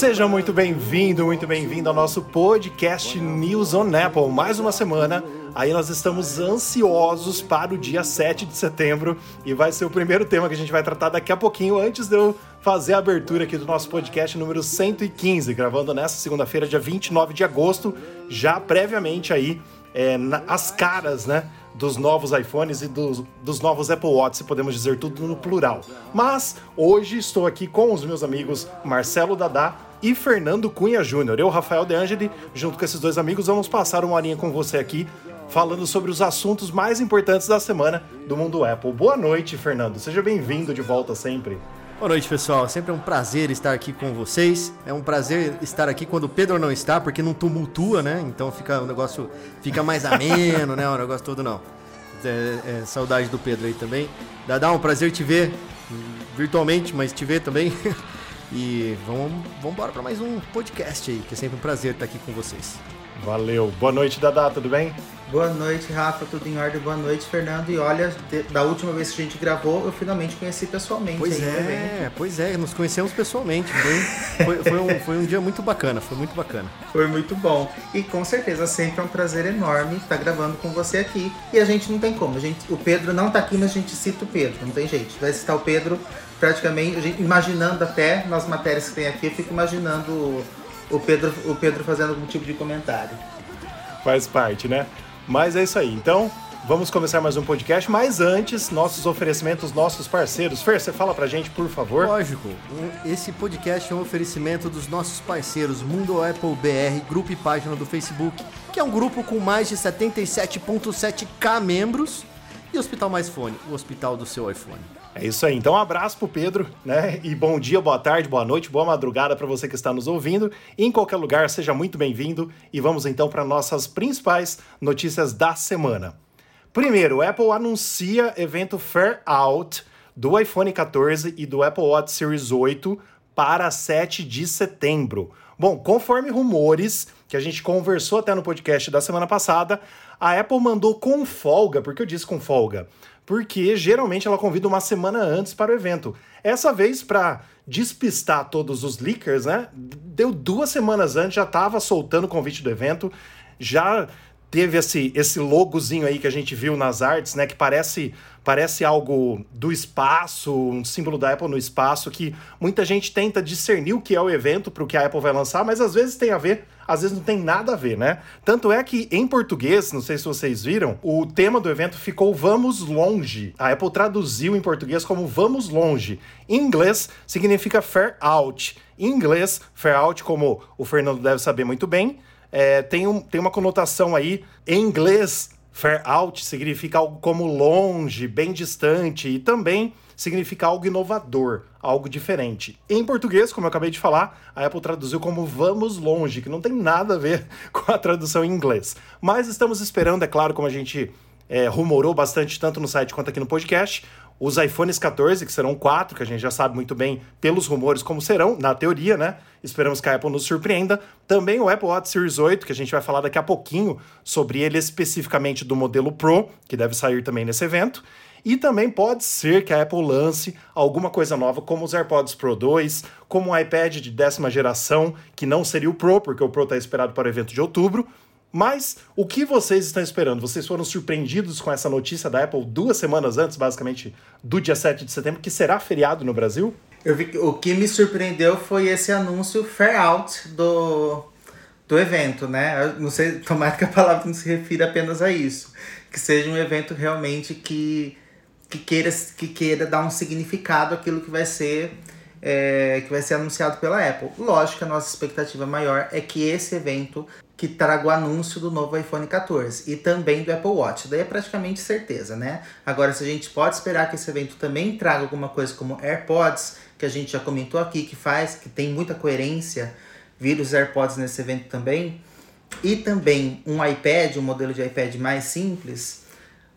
Seja muito bem-vindo, muito bem-vindo ao nosso podcast News on Apple. Mais uma semana, aí nós estamos ansiosos para o dia 7 de setembro e vai ser o primeiro tema que a gente vai tratar daqui a pouquinho, antes de eu fazer a abertura aqui do nosso podcast número 115, gravando nessa segunda-feira, dia 29 de agosto, já previamente aí é, na, as caras, né? dos novos iPhones e dos, dos novos Apple Watch, se podemos dizer tudo no plural. Mas hoje estou aqui com os meus amigos Marcelo Dadá e Fernando Cunha Júnior. Eu, Rafael De Angeli, junto com esses dois amigos, vamos passar uma horinha com você aqui falando sobre os assuntos mais importantes da semana do mundo Apple. Boa noite, Fernando. Seja bem-vindo de volta sempre. Boa noite, pessoal. Sempre é um prazer estar aqui com vocês. É um prazer estar aqui quando o Pedro não está, porque não tumultua, né? Então fica o negócio fica mais ameno, né? O negócio todo não. É, é, saudade do Pedro aí também. Dá, um prazer te ver virtualmente, mas te ver também. e vamos, vamos embora para mais um podcast aí, que é sempre um prazer estar aqui com vocês. Valeu. Boa noite, Dadá, tudo bem? Boa noite, Rafa, tudo em ordem? Boa noite, Fernando. E olha, de, da última vez que a gente gravou, eu finalmente conheci pessoalmente. Pois é, pois é, nos conhecemos pessoalmente. Foi, foi, foi, um, foi um dia muito bacana, foi muito bacana. Foi muito bom. E com certeza sempre é um prazer enorme estar gravando com você aqui. E a gente não tem como. A gente, o Pedro não está aqui, mas a gente cita o Pedro, não tem jeito. Vai citar o Pedro praticamente, gente, imaginando até nas matérias que tem aqui, eu fico imaginando o Pedro, o Pedro fazendo algum tipo de comentário. Faz parte, né? Mas é isso aí. Então, vamos começar mais um podcast, mas antes, nossos oferecimentos, nossos parceiros. Fer, você fala pra gente, por favor? Lógico. Esse podcast é um oferecimento dos nossos parceiros Mundo Apple BR, grupo e página do Facebook, que é um grupo com mais de 77.7k membros, e Hospital Mais Fone, o hospital do seu iPhone. É isso aí. Então, um abraço pro Pedro, né? E bom dia, boa tarde, boa noite, boa madrugada para você que está nos ouvindo. Em qualquer lugar, seja muito bem-vindo. E vamos então para nossas principais notícias da semana. Primeiro, Apple anuncia evento Fair Out do iPhone 14 e do Apple Watch Series 8 para 7 de setembro. Bom, conforme rumores que a gente conversou até no podcast da semana passada, a Apple mandou com folga, porque eu disse com folga, porque geralmente ela convida uma semana antes para o evento. Essa vez, para despistar todos os leakers, né? Deu duas semanas antes, já estava soltando o convite do evento, já teve esse, esse logozinho aí que a gente viu nas artes, né? Que parece, parece algo do espaço, um símbolo da Apple no espaço, que muita gente tenta discernir o que é o evento para o que a Apple vai lançar, mas às vezes tem a ver, às vezes não tem nada a ver, né? Tanto é que em português, não sei se vocês viram, o tema do evento ficou Vamos Longe. A Apple traduziu em português como Vamos Longe. Em inglês significa Fair Out. Em inglês, Fair Out, como o Fernando deve saber muito bem, é, tem, um, tem uma conotação aí em inglês. Fair out significa algo como longe, bem distante e também significa algo inovador, algo diferente. Em português, como eu acabei de falar, a Apple traduziu como vamos longe, que não tem nada a ver com a tradução em inglês. Mas estamos esperando, é claro, como a gente é, rumorou bastante tanto no site quanto aqui no podcast, os iPhones 14, que serão quatro, que a gente já sabe muito bem pelos rumores como serão, na teoria, né? Esperamos que a Apple nos surpreenda. Também o Apple Watch Series 8, que a gente vai falar daqui a pouquinho sobre ele especificamente do modelo Pro, que deve sair também nesse evento. E também pode ser que a Apple lance alguma coisa nova, como os AirPods Pro 2, como um iPad de décima geração, que não seria o Pro, porque o Pro está esperado para o evento de outubro, mas o que vocês estão esperando? Vocês foram surpreendidos com essa notícia da Apple duas semanas antes, basicamente, do dia 7 de setembro, que será feriado no Brasil? Eu vi que o que me surpreendeu foi esse anúncio fair out do, do evento, né? Eu não sei, tomara que a palavra não se refira apenas a isso. Que seja um evento realmente que, que, queira, que queira dar um significado àquilo que vai ser é, que vai ser anunciado pela Apple. Lógico que a nossa expectativa maior é que esse evento que traga o anúncio do novo iPhone 14 e também do Apple Watch. Daí é praticamente certeza, né? Agora, se a gente pode esperar que esse evento também traga alguma coisa como AirPods, que a gente já comentou aqui, que faz, que tem muita coerência, vir os AirPods nesse evento também, e também um iPad, um modelo de iPad mais simples,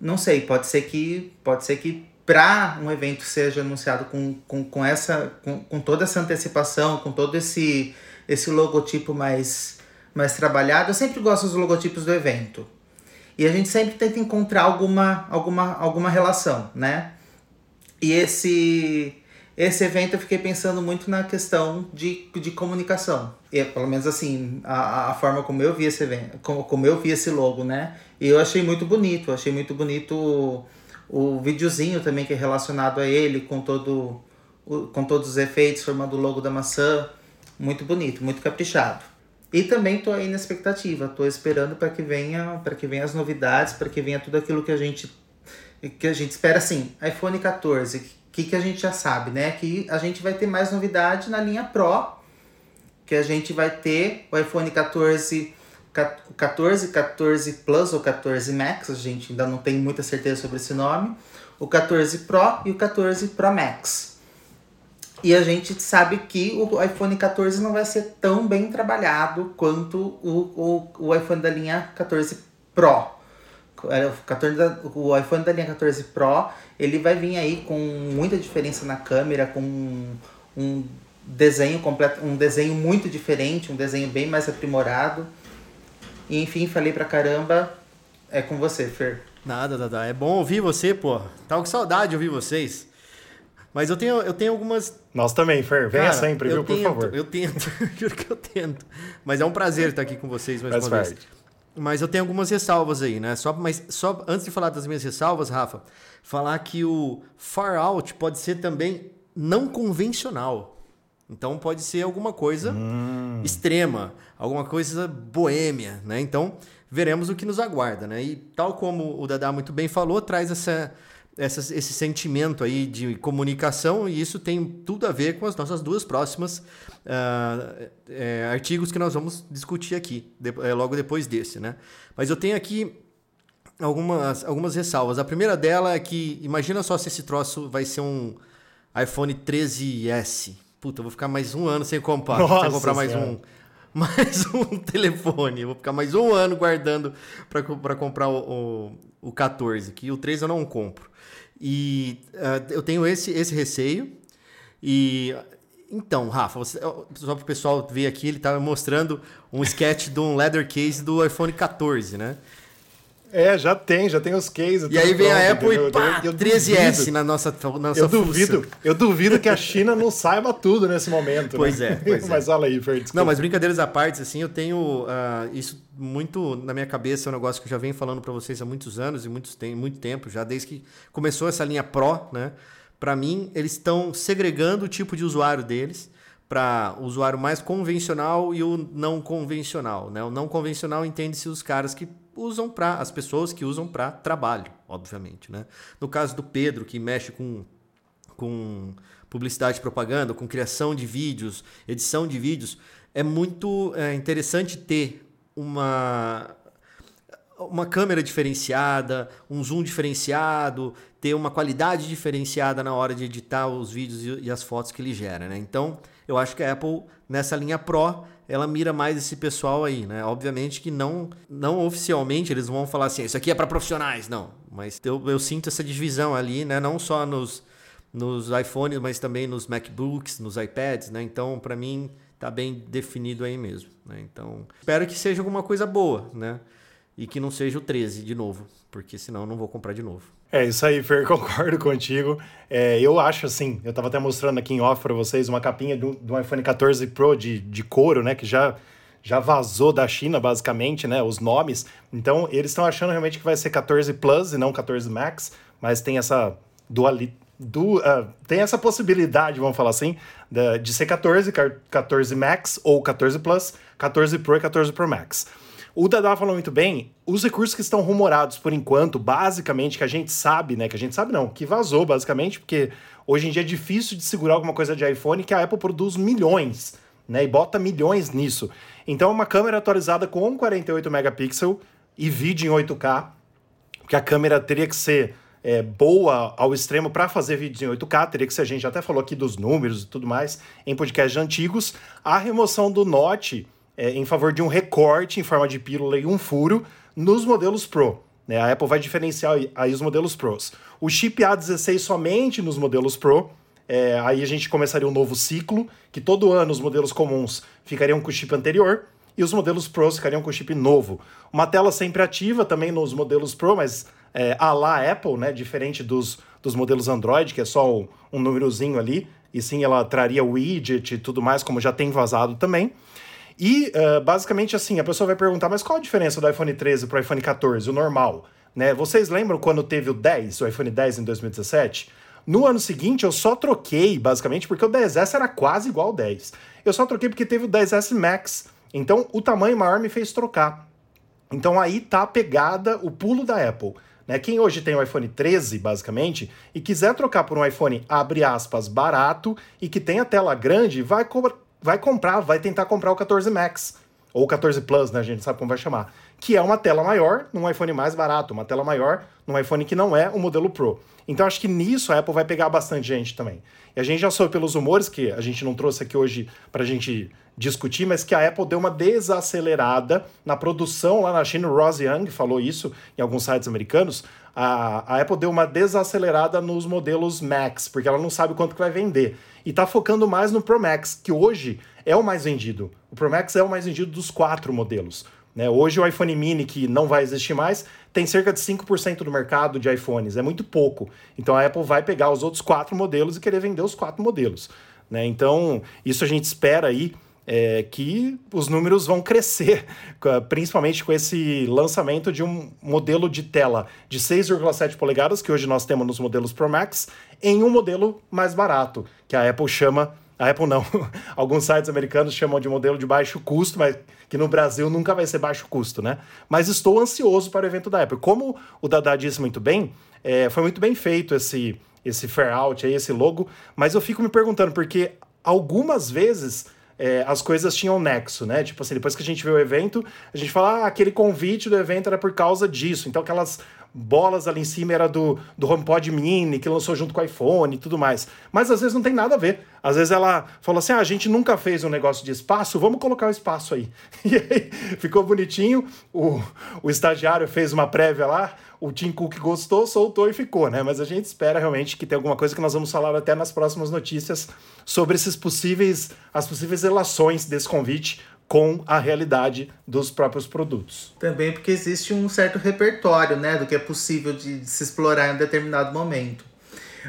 não sei, pode ser que pode ser que para um evento seja anunciado com, com, com essa com, com toda essa antecipação, com todo esse esse logotipo mais mais trabalhado. Eu sempre gosto dos logotipos do evento. E a gente sempre tenta encontrar alguma, alguma, alguma relação, né? E esse, esse evento eu fiquei pensando muito na questão de, de comunicação. E, pelo menos assim, a, a forma como eu vi esse evento, como, como eu vi esse logo, né? E eu achei muito bonito, achei muito bonito o, o videozinho também que é relacionado a ele, com, todo, o, com todos os efeitos, formando o logo da maçã. Muito bonito, muito caprichado. E também tô aí na expectativa, tô esperando para que venha, para que venha as novidades, para que venha tudo aquilo que a gente que a gente espera assim, iPhone 14, que, que a gente já sabe, né? Que a gente vai ter mais novidade na linha Pro, que a gente vai ter o iPhone 14, 14, 14 Plus ou 14 Max, a gente ainda não tem muita certeza sobre esse nome, o 14 Pro e o 14 Pro Max. E a gente sabe que o iPhone 14 não vai ser tão bem trabalhado quanto o, o, o iPhone da linha 14 Pro. É, o, 14 da, o iPhone da linha 14 Pro, ele vai vir aí com muita diferença na câmera, com um, desenho completo, um desenho muito diferente, um desenho bem mais aprimorado. E enfim, falei pra caramba. É com você, Fer. Nada, Dada. É bom ouvir você, pô. Tava com saudade de ouvir vocês. Mas eu tenho, eu tenho algumas. Nós também, Fer. Venha Cara, sempre, viu, tento, por favor. Eu tento, juro que eu tento. Mas é um prazer estar aqui com vocês mais Faz uma parte. vez. Mas eu tenho algumas ressalvas aí, né? Só, mas só antes de falar das minhas ressalvas, Rafa, falar que o far out pode ser também não convencional. Então pode ser alguma coisa hum. extrema, alguma coisa boêmia, né? Então veremos o que nos aguarda, né? E tal como o Dadá muito bem falou, traz essa essa, esse sentimento aí de comunicação e isso tem tudo a ver com as nossas duas próximas uh, é, artigos que nós vamos discutir aqui, de, é, logo depois desse, né? Mas eu tenho aqui algumas, algumas ressalvas. A primeira dela é que, imagina só se esse troço vai ser um iPhone 13S. Puta, eu vou ficar mais um ano sem comprar, Nossa sem comprar mais um mais um telefone. Eu vou ficar mais um ano guardando para comprar o, o, o 14, que o 13 eu não compro. E uh, eu tenho esse, esse receio. E então, Rafa, você, só para o pessoal ver aqui, ele estava mostrando um sketch de um leather case do iPhone 14, né? É, já tem, já tem os cases. E aí vem pronto, a Apple entendeu? e pá, eu, eu 13S na nossa, nossa eu duvido, eu duvido que a China não saiba tudo nesse momento. Pois né? é, pois é. mas olha aí, Fer, Não, mas brincadeiras à parte, assim, eu tenho uh, isso muito na minha cabeça, é um negócio que eu já venho falando para vocês há muitos anos e muitos tem, muito tempo, já desde que começou essa linha Pro, né? Para mim, eles estão segregando o tipo de usuário deles para o usuário mais convencional e o não convencional. Né? O não convencional entende-se os caras que usam para as pessoas que usam para trabalho, obviamente, né? No caso do Pedro que mexe com com publicidade e propaganda, com criação de vídeos, edição de vídeos, é muito é, interessante ter uma uma câmera diferenciada, um zoom diferenciado, ter uma qualidade diferenciada na hora de editar os vídeos e, as fotos que ele gera, né? Então, eu acho que a Apple nessa linha Pro ela mira mais esse pessoal aí, né? Obviamente que não, não oficialmente eles vão falar assim, isso aqui é para profissionais, não. Mas eu, eu sinto essa divisão ali, né? Não só nos, nos iPhones, mas também nos MacBooks, nos iPads, né? Então, para mim, tá bem definido aí mesmo, né? Então, espero que seja alguma coisa boa, né? E que não seja o 13 de novo, porque senão eu não vou comprar de novo. É isso aí, Fer, concordo contigo. É, eu acho assim, eu estava até mostrando aqui em off para vocês uma capinha do, do iPhone 14 Pro de, de couro, né? Que já, já vazou da China, basicamente, né? Os nomes. Então, eles estão achando realmente que vai ser 14 Plus e não 14 Max, mas tem essa dualidade. Uh, tem essa possibilidade, vamos falar assim, de, de ser 14, 14 Max ou 14 Plus, 14 Pro e 14 Pro Max. O Dada falou muito bem, os recursos que estão rumorados por enquanto, basicamente, que a gente sabe, né? Que a gente sabe não, que vazou, basicamente, porque hoje em dia é difícil de segurar alguma coisa de iPhone que a Apple produz milhões, né? E bota milhões nisso. Então, uma câmera atualizada com 48 megapixels e vídeo em 8K, porque a câmera teria que ser é, boa ao extremo para fazer vídeos em 8K, teria que ser, a gente até falou aqui dos números e tudo mais, em podcasts antigos. A remoção do Note é, em favor de um recorte em forma de pílula e um furo nos modelos Pro. Né? A Apple vai diferenciar aí os modelos Pros. O chip A16 somente nos modelos Pro. É, aí a gente começaria um novo ciclo, que todo ano os modelos comuns ficariam com o chip anterior e os modelos Pros ficariam com o chip novo. Uma tela sempre ativa também nos modelos Pro, mas é, a lá Apple, né? Diferente dos, dos modelos Android, que é só um, um númerozinho ali e sim ela traria widget e tudo mais, como já tem vazado também. E uh, basicamente assim, a pessoa vai perguntar, mas qual a diferença do iPhone 13 para o iPhone 14, o normal? Né? Vocês lembram quando teve o 10, o iPhone 10 em 2017? No ano seguinte, eu só troquei, basicamente, porque o 10S era quase igual ao 10. Eu só troquei porque teve o 10S Max. Então, o tamanho maior me fez trocar. Então, aí tá a pegada, o pulo da Apple. Né? Quem hoje tem o iPhone 13, basicamente, e quiser trocar por um iPhone, abre aspas, barato e que tenha tela grande, vai, co vai comprar, vai tentar comprar o 14 Max. Ou o 14 Plus, né? A gente sabe como vai chamar. Que é uma tela maior num iPhone mais barato, uma tela maior num iPhone que não é o modelo Pro. Então acho que nisso a Apple vai pegar bastante gente também. E a gente já soube pelos rumores, que a gente não trouxe aqui hoje para a gente discutir, mas que a Apple deu uma desacelerada na produção lá na China. O Ross Young falou isso em alguns sites americanos. A, a Apple deu uma desacelerada nos modelos Max, porque ela não sabe quanto que vai vender. E está focando mais no Pro Max, que hoje é o mais vendido. O Pro Max é o mais vendido dos quatro modelos. Né? Hoje o iPhone mini, que não vai existir mais, tem cerca de 5% do mercado de iPhones. É muito pouco. Então a Apple vai pegar os outros quatro modelos e querer vender os quatro modelos. Né? Então, isso a gente espera aí é, que os números vão crescer, principalmente com esse lançamento de um modelo de tela de 6,7 polegadas, que hoje nós temos nos modelos Pro Max, em um modelo mais barato, que a Apple chama a Apple não. Alguns sites americanos chamam de modelo de baixo custo, mas que no Brasil nunca vai ser baixo custo, né? Mas estou ansioso para o evento da Apple. Como o Dada disse muito bem, é, foi muito bem feito esse, esse fair out aí, esse logo, mas eu fico me perguntando, porque algumas vezes é, as coisas tinham nexo, né? Tipo assim, depois que a gente vê o evento, a gente fala, ah, aquele convite do evento era por causa disso. Então aquelas bolas ali em cima era do, do HomePod Mini, que lançou junto com o iPhone e tudo mais. Mas às vezes não tem nada a ver. Às vezes ela falou assim: ah, a gente nunca fez um negócio de espaço, vamos colocar o espaço aí. E aí ficou bonitinho, o, o estagiário fez uma prévia lá, o Tim Cook gostou, soltou e ficou, né? Mas a gente espera realmente que tenha alguma coisa que nós vamos falar até nas próximas notícias sobre esses possíveis, as possíveis relações desse convite com a realidade dos próprios produtos. Também porque existe um certo repertório, né, do que é possível de, se explorar em um determinado momento.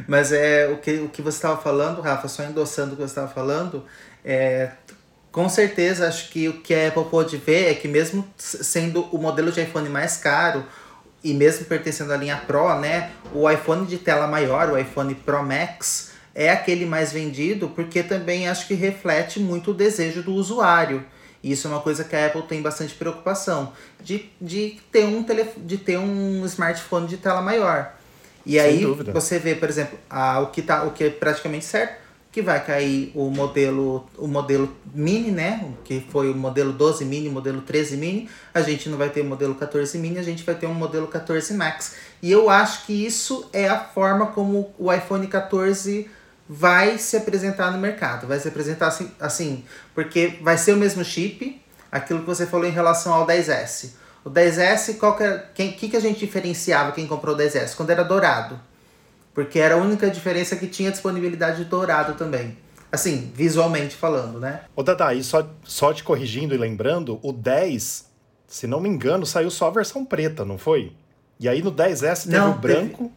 Mas é o que, o que você estava falando, Rafa, só endossando o que você estava falando, é, com certeza acho que o que a Apple pode ver é que mesmo sendo o modelo de iPhone mais caro, e mesmo pertencendo à linha Pro, né, o iPhone de tela maior, o iPhone Pro Max, é aquele mais vendido, porque também acho que reflete muito o desejo do usuário. E isso é uma coisa que a Apple tem bastante preocupação, de, de, ter, um telef de ter um smartphone de tela maior. E Sem aí dúvida. você vê, por exemplo, a, o, que tá, o que é praticamente certo, que vai cair o modelo, o modelo mini, né? Que foi o modelo 12 mini, modelo 13 mini. A gente não vai ter o modelo 14 mini, a gente vai ter um modelo 14 Max. E eu acho que isso é a forma como o iPhone 14 vai se apresentar no mercado. Vai se apresentar assim, assim porque vai ser o mesmo chip, aquilo que você falou em relação ao 10S. O 10S, qual que, era, quem, que, que a gente diferenciava quem comprou o 10S? Quando era dourado. Porque era a única diferença que tinha disponibilidade de dourado também. Assim, visualmente falando, né? Ô, Dada, e só, só te corrigindo e lembrando, o 10, se não me engano, saiu só a versão preta, não foi? E aí no 10S teve não, o branco.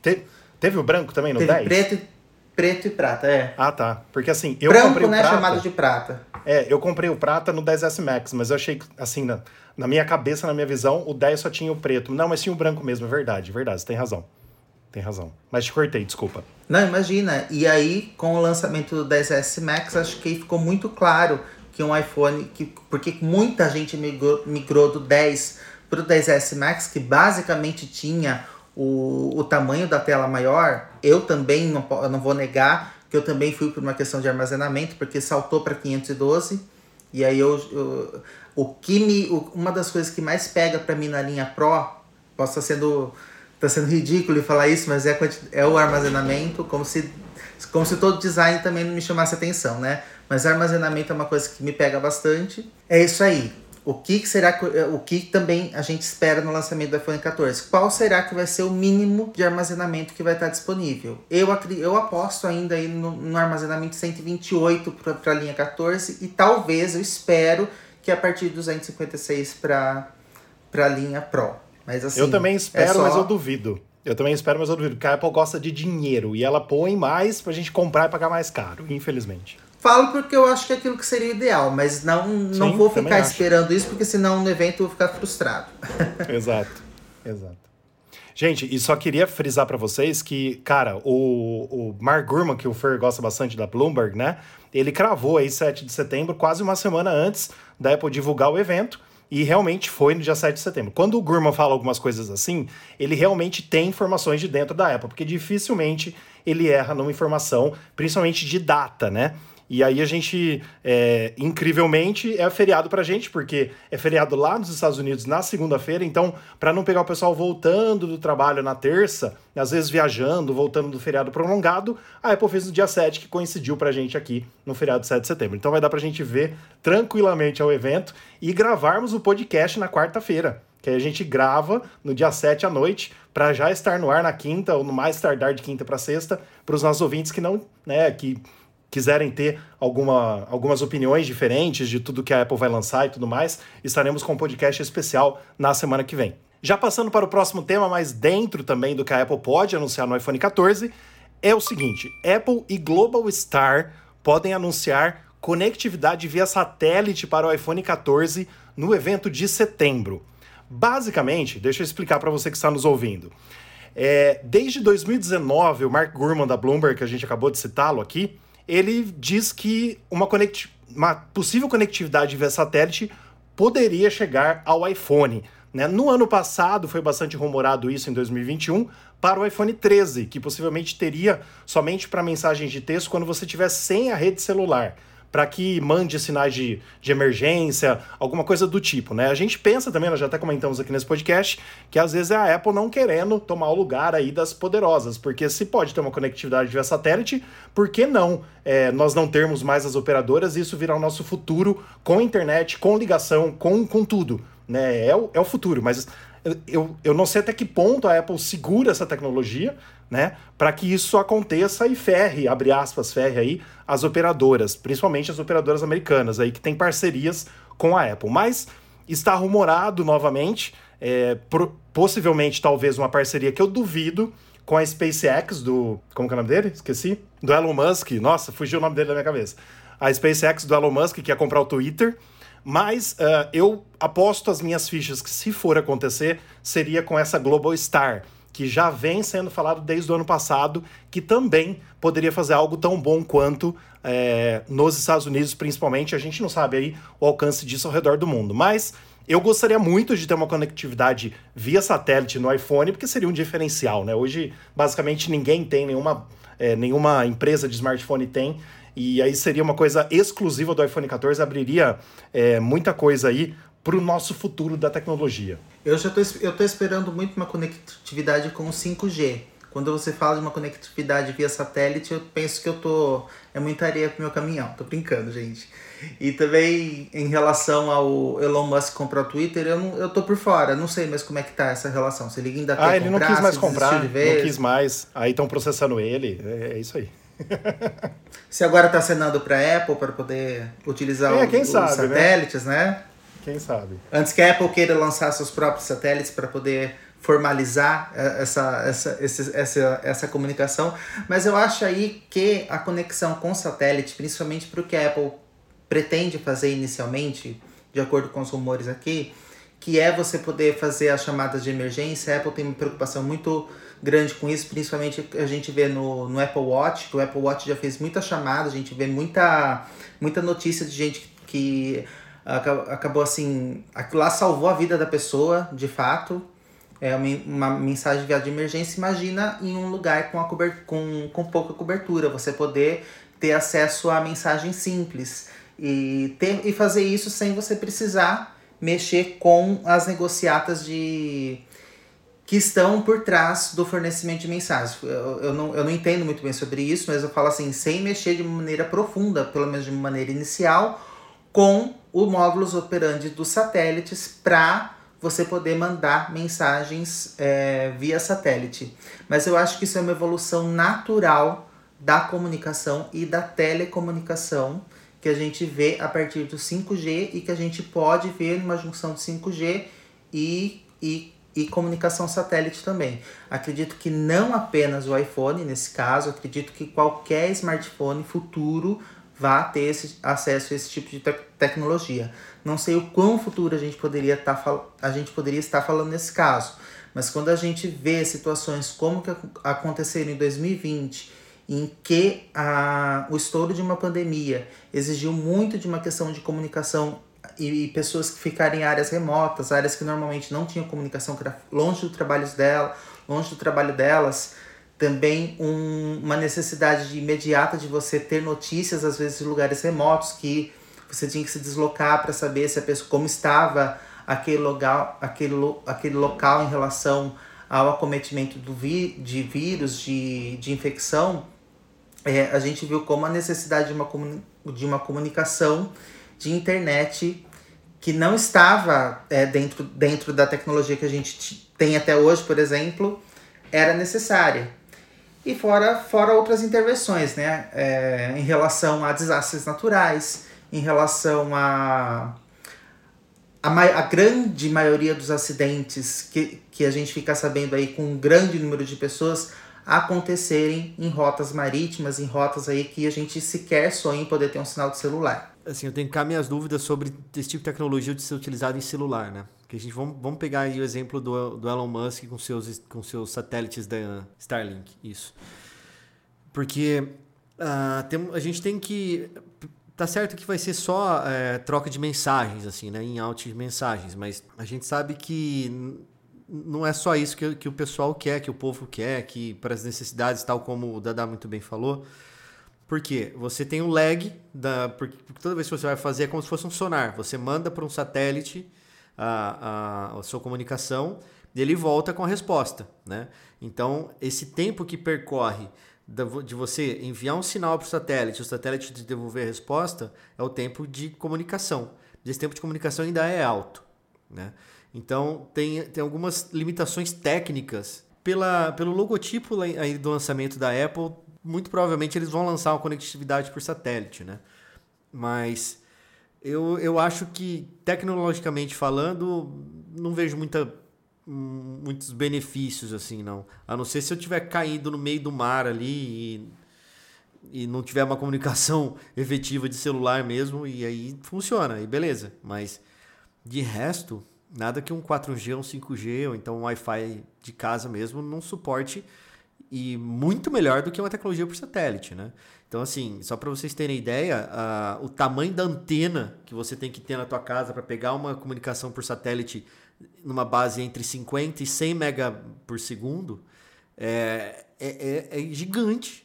Teve... Te... teve o branco também no teve 10? Preto e Preto e prata, é. Ah, tá. Porque assim, eu Branco, comprei o né? prata. chamado de prata. É, eu comprei o prata no 10S Max, mas eu achei, assim, na, na minha cabeça, na minha visão, o 10 só tinha o preto. Não, mas tinha o branco mesmo, é verdade, verdade, você tem razão. Tem razão. Mas te cortei, desculpa. Não, imagina. E aí, com o lançamento do 10S Max, acho que ficou muito claro que um iPhone. Que, porque muita gente migrou, migrou do 10 para o 10S Max, que basicamente tinha o, o tamanho da tela maior, eu também não, eu não vou negar que eu também fui por uma questão de armazenamento, porque saltou para 512. E aí eu, eu, o que me, o, uma das coisas que mais pega para mim na linha Pro, posso estar sendo tá sendo ridículo falar isso, mas é, é o armazenamento, como se como se todo design também não me chamasse atenção, né? Mas armazenamento é uma coisa que me pega bastante. É isso aí o que será que, o que também a gente espera no lançamento do iPhone 14? Qual será que vai ser o mínimo de armazenamento que vai estar disponível? Eu, eu aposto ainda aí no, no armazenamento 128 para a linha 14 e talvez eu espero que a partir de 256 para a linha Pro. Mas assim, eu também espero, é só... mas eu duvido. Eu também espero, mas eu duvido, porque a Apple gosta de dinheiro e ela põe mais pra gente comprar e pagar mais caro, infelizmente. Falo porque eu acho que é aquilo que seria ideal, mas não, não Sim, vou ficar acho. esperando isso, porque senão no evento eu vou ficar frustrado. Exato, exato. Gente, e só queria frisar pra vocês que, cara, o, o Mark Gurman, que o Fer gosta bastante da Bloomberg, né? Ele cravou aí 7 de setembro, quase uma semana antes da Apple divulgar o evento. E realmente foi no dia 7 de setembro. Quando o Gurman fala algumas coisas assim, ele realmente tem informações de dentro da Apple, porque dificilmente ele erra numa informação, principalmente de data, né? E aí a gente, é, incrivelmente, é feriado pra gente, porque é feriado lá nos Estados Unidos na segunda-feira, então, para não pegar o pessoal voltando do trabalho na terça, às vezes viajando, voltando do feriado prolongado, a Apple fez no dia 7, que coincidiu pra gente aqui no feriado de 7 de setembro. Então vai dar pra gente ver tranquilamente ao evento e gravarmos o podcast na quarta-feira. Que a gente grava no dia 7 à noite, para já estar no ar na quinta, ou no mais tardar de quinta para sexta, para os nossos ouvintes que não, né, que quiserem ter alguma, algumas opiniões diferentes de tudo que a Apple vai lançar e tudo mais, estaremos com um podcast especial na semana que vem. Já passando para o próximo tema, mas dentro também do que a Apple pode anunciar no iPhone 14, é o seguinte: Apple e Global Star podem anunciar conectividade via satélite para o iPhone 14 no evento de setembro. Basicamente, deixa eu explicar para você que está nos ouvindo. É, desde 2019, o Mark Gurman da Bloomberg, que a gente acabou de citá-lo aqui, ele diz que uma, conecti uma possível conectividade via satélite poderia chegar ao iPhone. Né? No ano passado, foi bastante rumorado isso em 2021, para o iPhone 13, que possivelmente teria somente para mensagens de texto quando você tiver sem a rede celular para que mande sinais de, de emergência, alguma coisa do tipo, né? A gente pensa também, nós já até comentamos aqui nesse podcast, que às vezes é a Apple não querendo tomar o lugar aí das poderosas, porque se pode ter uma conectividade via satélite, por que não é, nós não termos mais as operadoras e isso virar o nosso futuro com internet, com ligação, com, com tudo, né? É o, é o futuro, mas eu, eu não sei até que ponto a Apple segura essa tecnologia, né, para que isso aconteça e ferre, abre aspas, ferre aí as operadoras, principalmente as operadoras americanas aí que tem parcerias com a Apple. Mas está rumorado novamente, é, possivelmente talvez uma parceria que eu duvido com a SpaceX do, como que é o nome dele? Esqueci. Do Elon Musk. Nossa, fugiu o nome dele da minha cabeça. A SpaceX do Elon Musk que ia comprar o Twitter. Mas uh, eu aposto as minhas fichas que, se for acontecer, seria com essa Global Star, que já vem sendo falado desde o ano passado, que também poderia fazer algo tão bom quanto é, nos Estados Unidos, principalmente. A gente não sabe aí o alcance disso ao redor do mundo. Mas eu gostaria muito de ter uma conectividade via satélite no iPhone, porque seria um diferencial, né? Hoje, basicamente, ninguém tem, nenhuma, é, nenhuma empresa de smartphone tem. E aí seria uma coisa exclusiva do iPhone 14, abriria é, muita coisa aí para o nosso futuro da tecnologia. Eu já tô, eu tô esperando muito uma conectividade com 5G. Quando você fala de uma conectividade via satélite, eu penso que eu tô. É muita areia pro meu caminhão. Tô brincando, gente. E também em relação ao Elon Musk comprar o Twitter, eu, não, eu tô por fora. Não sei mais como é que tá essa relação. Se ele ainda quer Ah, ele comprar, não quis mais comprar, não quis mais. Aí estão processando ele. É, é isso aí. Se agora tá assinando pra Apple para poder utilizar É, o- os sabe, né? satélites, né? Quem sabe? Antes que a Apple queira lançar seus próprios satélites para poder formalizar eh, essa, essa, esse- essa, essa comunicação. Mas eu acho aí que a conexão com satélite, principalmente para o que a Apple pretende fazer inicialmente, de acordo com os rumores aqui, que é você poder fazer as chamadas de emergência. A Apple tem uma preocupação muito grande com isso, principalmente a gente vê no, no Apple Watch, que o Apple Watch já fez muitas chamadas, a gente vê muita, muita notícia de gente que aca- acabou assim, aquilo lá salvou a vida da pessoa, de fato. É uma, uma mensagem enviada de emergência. Imagina em um lugar com, a cober, com, com pouca cobertura, você poder ter acesso a mensagens simples e, ter, e fazer isso sem você precisar mexer com as negociatas de que estão por trás do fornecimento de mensagens. Eu, eu, não, eu não entendo muito bem sobre isso, mas eu falo assim, sem mexer de maneira profunda, pelo menos de maneira inicial, com o módulos operandi dos satélites para você poder mandar mensagens é, via satélite. Mas eu acho que isso é uma evolução natural da comunicação e da telecomunicação que a gente vê a partir do 5G e que a gente pode ver numa junção de 5G e, e e comunicação satélite também. Acredito que não apenas o iPhone, nesse caso, acredito que qualquer smartphone futuro vá ter esse, acesso a esse tipo de te tecnologia. Não sei o quão futuro a gente poderia tá, a gente poderia estar falando nesse caso, mas quando a gente vê situações como que aconteceram em 2020, em que a, o estouro de uma pandemia exigiu muito de uma questão de comunicação e, pessoas que ficarem em áreas remotas, áreas que normalmente não tinham comunicação, longe do trabalho dela, longe do trabalho delas, também um, uma necessidade de imediata de você ter notícias às vezes de lugares remotos que você tinha que se deslocar para saber se a pessoa como estava aquele local, aquele, aquele local em relação ao acometimento do vi, de vírus, de, de infecção, é, a gente viu como a necessidade de uma, de uma comunicação de internet que não estava é, dentro, dentro da tecnologia que a gente tem até hoje, por exemplo, era necessária. E fora, fora outras intervenções, né? É, em relação a desastres naturais, em relação a, a, a grande maioria dos acidentes que, que a gente fica sabendo aí com um grande número de pessoas acontecerem em rotas marítimas, em rotas aí que a gente sequer sonha em poder ter um sinal de celular assim, eu tenho cá minhas dúvidas sobre esse tipo de tecnologia de ser utilizado em celular, né? Que a gente vamos, vamos pegar aí o exemplo do, do Elon Musk com seus com seus satélites da Starlink, isso. Porque uh, tem, a gente tem que tá certo que vai ser só é, troca de mensagens assim, né, em out de mensagens, mas a gente sabe que não é só isso que, que o pessoal quer, que o povo quer, que para as necessidades, tal como o Dada muito bem falou, porque você tem o lag, da, porque toda vez que você vai fazer é como se fosse um sonar. Você manda para um satélite a, a, a, sua comunicação e ele volta com a resposta. Né? Então, esse tempo que percorre de você enviar um sinal para o satélite, o satélite te devolver a resposta, é o tempo de comunicação. Esse tempo de comunicação ainda é alto. Né? Então, tem, tem algumas limitações técnicas. Pela, pelo logotipo aí do lançamento da Apple, muito provavelmente eles vão lançar uma conectividade por satélite, né? Mas eu, eu acho que, tecnologicamente falando, não vejo muita, muitos benefícios, assim, não. A não ser se eu tiver caído no meio do mar ali e, e não tiver uma comunicação efetiva de celular mesmo, e aí funciona, e beleza. Mas, de resto, nada que um 4G, um 5G, ou então um Wi-Fi de casa mesmo não suporte e muito melhor do que uma tecnologia por satélite, né? Então, assim, só para vocês terem ideia, o tamanho da antena que você tem que ter na tua casa para pegar uma comunicação por satélite numa base entre 50 e 100 mega por segundo é, é, é, é gigante.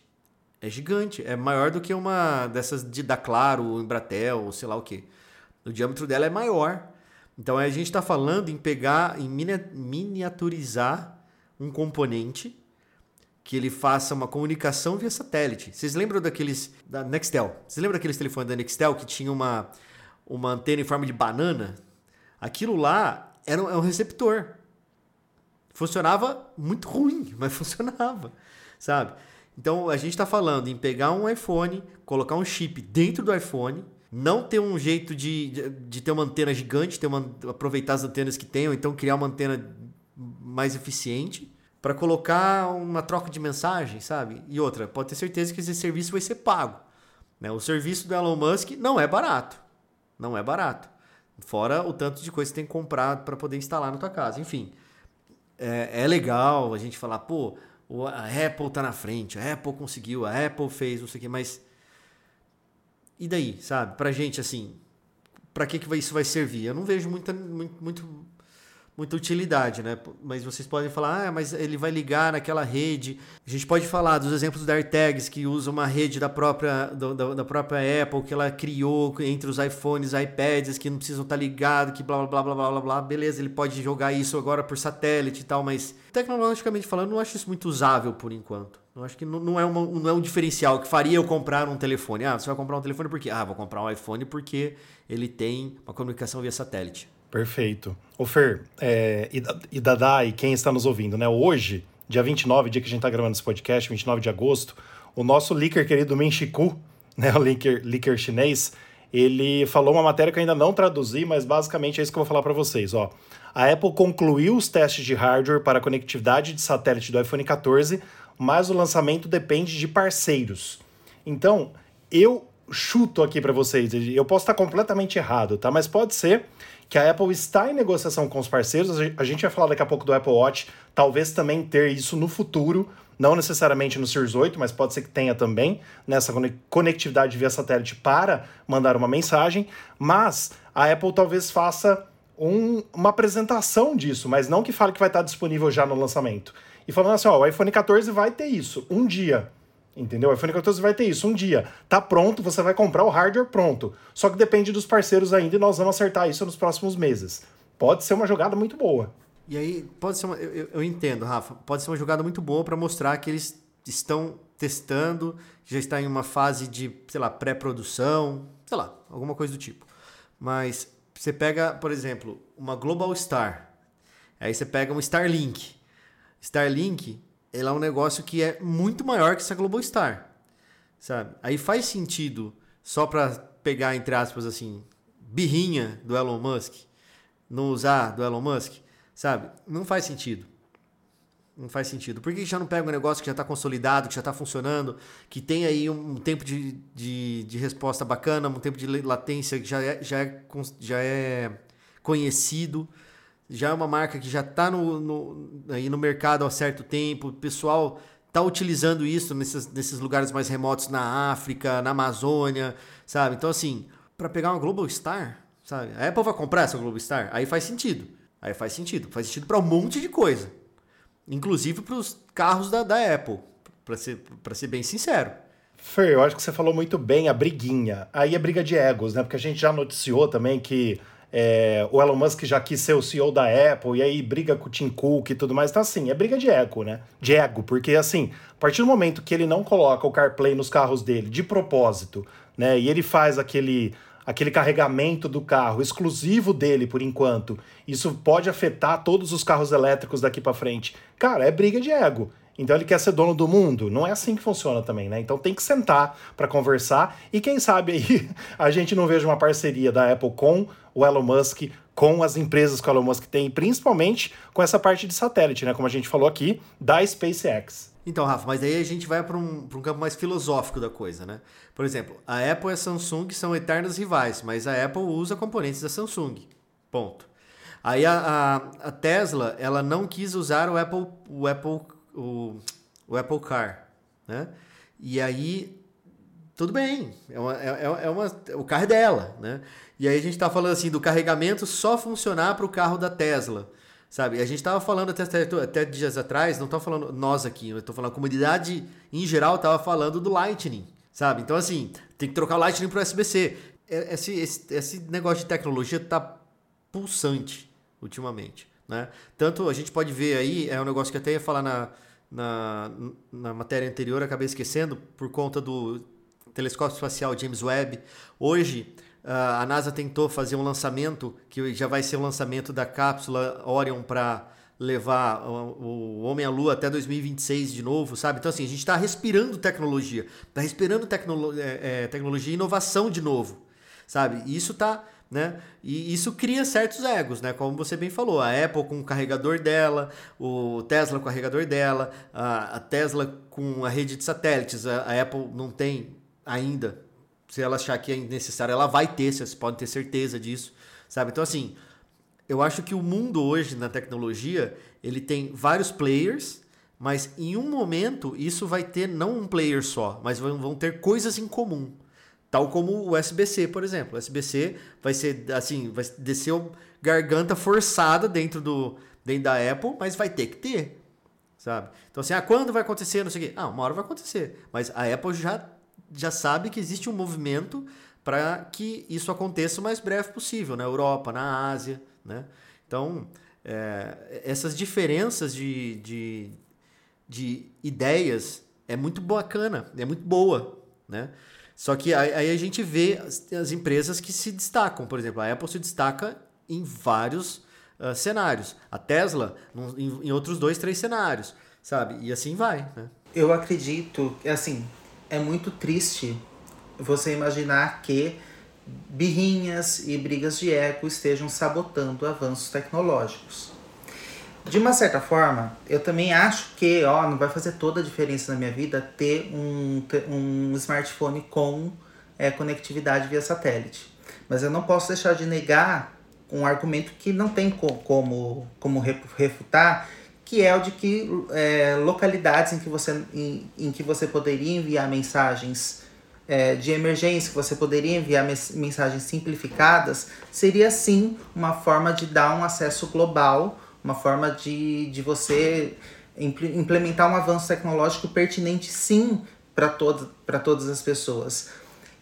É gigante. É maior do que uma dessas de da Claro, Embratel, ou sei lá o que. O diâmetro dela é maior. Então a gente está falando em pegar, em miniaturizar um componente que ele faça uma comunicação via satélite. Vocês lembram daqueles da Nextel? Vocês lembram daqueles telefones da Nextel que tinha uma uma antena em forma de banana? Aquilo lá era um, é um receptor. Funcionava muito ruim, mas funcionava, sabe? Então a gente está falando em pegar um iPhone, colocar um chip dentro do iPhone, não ter um jeito de, de, de ter uma antena gigante, ter uma, aproveitar as antenas que tem, ou então criar uma antena mais eficiente para colocar uma troca de mensagem, sabe? E outra, pode ter certeza que esse serviço vai ser pago. Né? O serviço do Elon Musk não é barato. Não é barato. Fora o tanto de coisa que você tem que comprar para poder instalar na tua casa. Enfim, é, é, legal a gente falar, pô, a Apple tá na frente, a Apple conseguiu, a Apple fez, não sei o quê, mas. E daí, sabe? Pra gente, assim, para que, que isso vai servir? Eu não vejo muita, muito, muito muita utilidade, né? Mas vocês podem falar, ah, mas ele vai ligar naquela rede. A gente pode falar dos exemplos da AirTags, que usa uma rede da própria, do, da, da, própria Apple, que ela criou entre os iPhones iPads, que não precisam estar ligados, que blá, blá, blá, blá, blá, blá. Beleza, ele pode jogar isso agora por satélite e tal, mas tecnologicamente falando, não acho isso muito usável por enquanto. Eu acho que não, é uma, não é um diferencial que faria eu comprar um telefone. Ah, você vai comprar um telefone por quê? Ah, vou comprar um iPhone porque ele tem uma comunicação via satélite. Perfeito. Ô Fer, é, e Dadá e quem está nos ouvindo, né? Hoje, dia 29, dia que a gente está gravando esse podcast, 29 de agosto, o nosso licker querido Menchiku, né? O licker chinês, ele falou uma matéria que eu ainda não traduzi, mas basicamente é isso que eu vou falar para vocês. Ó. A Apple concluiu os testes de hardware para conectividade de satélite do iPhone 14, mas o lançamento depende de parceiros. Então, eu chuto aqui para vocês, eu posso estar completamente errado, tá? Mas pode ser que a Apple está em negociação com os parceiros. A gente vai falar daqui a pouco do Apple Watch, talvez também ter isso no futuro, não necessariamente no Series 8, mas pode ser que tenha também nessa conectividade via satélite para mandar uma mensagem. Mas a Apple talvez faça um, uma apresentação disso, mas não que fale que vai estar disponível já no lançamento. E falando assim, ó, o iPhone 14 vai ter isso um dia. Entendeu? O iPhone 14 vai ter isso um dia. Tá pronto, você vai comprar o hardware pronto. Só que depende dos parceiros ainda e nós vamos acertar isso nos próximos meses. Pode ser uma jogada muito boa. E aí, pode ser uma. Eu, eu entendo, Rafa. Pode ser uma jogada muito boa para mostrar que eles estão testando, já está em uma fase de, sei lá, pré-produção, sei lá, alguma coisa do tipo. Mas você pega, por exemplo, uma Global Star. Aí você pega um Starlink. Starlink ele é um negócio que é muito maior que essa Global Star, sabe? Aí faz sentido, só para pegar, entre aspas, assim, birrinha do Elon Musk, não usar do Elon Musk, sabe? Não faz sentido. Não faz sentido. Por que já não pega um negócio que já está consolidado, que já está funcionando, que tem aí um tempo de, de, de, resposta bacana, um tempo de latência que já é, já é, já é conhecido, já é uma marca que já está no, no, aí no mercado há certo tempo, o pessoal está utilizando isso nesses, nesses lugares mais remotos na África, na Amazônia, sabe? Então, assim, para pegar uma Global Star, sabe? A Apple vai comprar essa Global Star? Aí faz sentido. Aí faz sentido. Faz sentido para um monte de coisa. Inclusive para os carros da, da Apple, para ser, ser bem sincero. Fer, eu acho que você falou muito bem a briguinha. Aí é briga de egos, né? Porque a gente já noticiou também que é, o Elon Musk já quis ser o CEO da Apple e aí briga com o Tim Cook e tudo mais. Então, assim, é briga de ego, né? De ego, porque, assim, a partir do momento que ele não coloca o CarPlay nos carros dele de propósito, né? E ele faz aquele aquele carregamento do carro exclusivo dele por enquanto, isso pode afetar todos os carros elétricos daqui para frente. Cara, é briga de ego. Então ele quer ser dono do mundo? Não é assim que funciona também, né? Então tem que sentar para conversar e quem sabe aí a gente não veja uma parceria da Apple com o Elon Musk, com as empresas que o Elon Musk tem, principalmente com essa parte de satélite, né? Como a gente falou aqui, da SpaceX. Então, Rafa, mas aí a gente vai para um, um campo mais filosófico da coisa, né? Por exemplo, a Apple e a Samsung são eternas rivais, mas a Apple usa componentes da Samsung. Ponto. Aí a, a, a Tesla, ela não quis usar o Apple, o Apple o, o Apple Car, né? E aí, tudo bem, é, uma, é, é uma, o carro é dela, né? E aí a gente está falando assim do carregamento só funcionar para o carro da Tesla, sabe? A gente estava falando até, até, dias atrás, não estou falando nós aqui, eu estou falando a comunidade em geral estava falando do Lightning, sabe? Então assim, tem que trocar o Lightning para USB-C. É, esse, esse, esse negócio de tecnologia está pulsante ultimamente. Né? Tanto a gente pode ver aí, é um negócio que até ia falar na, na, na matéria anterior, acabei esquecendo, por conta do telescópio espacial James Webb. Hoje, a NASA tentou fazer um lançamento, que já vai ser o lançamento da cápsula Orion para levar o homem à lua até 2026 de novo, sabe? Então, assim, a gente está respirando tecnologia, está respirando tecno é, é, tecnologia e inovação de novo, sabe? E isso está né? E isso cria certos egos, né? Como você bem falou, a Apple com o carregador dela, o Tesla com o carregador dela, a, Tesla com a rede de satélites, a, Apple não tem ainda. Se ela achar que é necessário, ela vai ter, vocês podem ter certeza disso, sabe? Então assim, eu acho que o mundo hoje na tecnologia, ele tem vários players, mas em um momento isso vai ter não um player só, mas vão ter coisas em comum. Tal como o SBC, por exemplo. O SBC vai ser assim, vai descer garganta forçada dentro do dentro da Apple, mas vai ter que ter, sabe? Então assim, ah, quando vai acontecer, não sei o quê. Ah, uma hora vai acontecer, mas a Apple já já sabe que existe um movimento para que isso aconteça o mais breve possível na Europa, na Ásia, né? Então, é, essas diferenças de, de, de ideias é muito bacana, é muito boa, né? Só que aí a gente vê as, as, empresas que se destacam. Por exemplo, a Apple se destaca em vários uh, cenários. A Tesla em, em, outros dois, três cenários, sabe? E assim vai, né? Eu acredito, assim, é muito triste você imaginar que birrinhas e brigas de ego estejam sabotando avanços tecnológicos. De uma certa forma, eu também acho que ó, não vai fazer toda a diferença na minha vida ter um, ter um smartphone com é, conectividade via satélite. Mas eu não posso deixar de negar um argumento que não tem co como, como refutar, que é o de que é, localidades em que, você, em, em que você poderia enviar mensagens é, de emergência, que você poderia enviar mensagens simplificadas, seria sim uma forma de dar um acesso global uma forma de, de você implementar um avanço tecnológico pertinente sim para todo, todas as pessoas.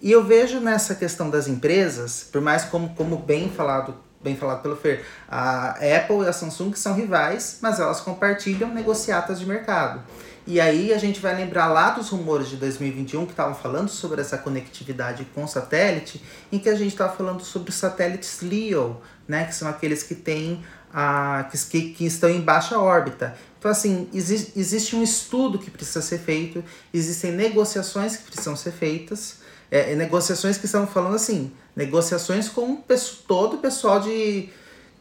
E eu vejo nessa questão das empresas, por mais como, como bem falado bem falado pelo Fer, a Apple e a Samsung são rivais, mas elas compartilham negociatas de mercado. E aí a gente vai lembrar lá dos rumores de 2021 que estavam falando sobre essa conectividade com satélite, em que a gente estava falando sobre os satélites LEO, né, que são aqueles que têm a, que, que estão em baixa órbita. Então, assim, existe, existe um estudo que precisa ser feito, existem negociações que precisam ser feitas, é, negociações que estão falando assim, negociações com todo o pessoal de,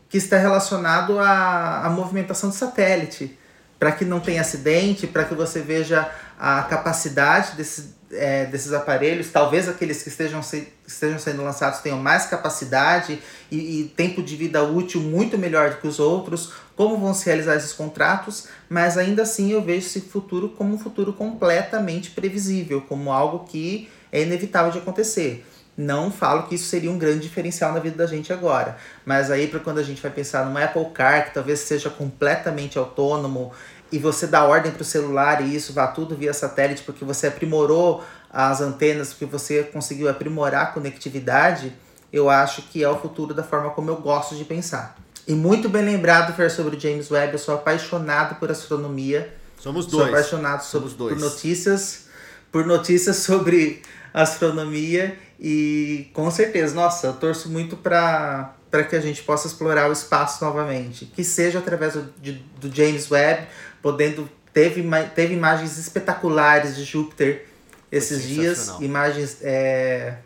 que está relacionado à, à movimentação de satélite, para que não tenha acidente, para que você veja a capacidade desse, é, desses aparelhos, talvez aqueles que estejam, se, estejam sendo lançados tenham mais capacidade e, e, tempo de vida útil muito melhor do que os outros, como vão se realizar esses contratos, mas ainda assim eu vejo esse futuro como um futuro completamente previsível, como algo que é inevitável de acontecer. Não falo que isso seria um grande diferencial na vida da gente agora, mas aí para quando a gente vai pensar num Apple Car que talvez seja completamente autônomo e você dá ordem para o celular e isso vá tudo via satélite porque você aprimorou as antenas, porque você conseguiu aprimorar a conectividade, eu acho que é o futuro da forma como eu gosto de pensar. E muito bem lembrado, Fer, sobre o James Webb, eu sou apaixonado por astronomia. Somos dois. Sou apaixonado sobre, Somos dois. por notícias, por notícias sobre astronomia e com certeza, nossa, eu torço muito para para que a gente possa explorar o espaço novamente, que seja através do, do James Webb, podendo teve teve imagens espetaculares de Júpiter esses dias, imagens é,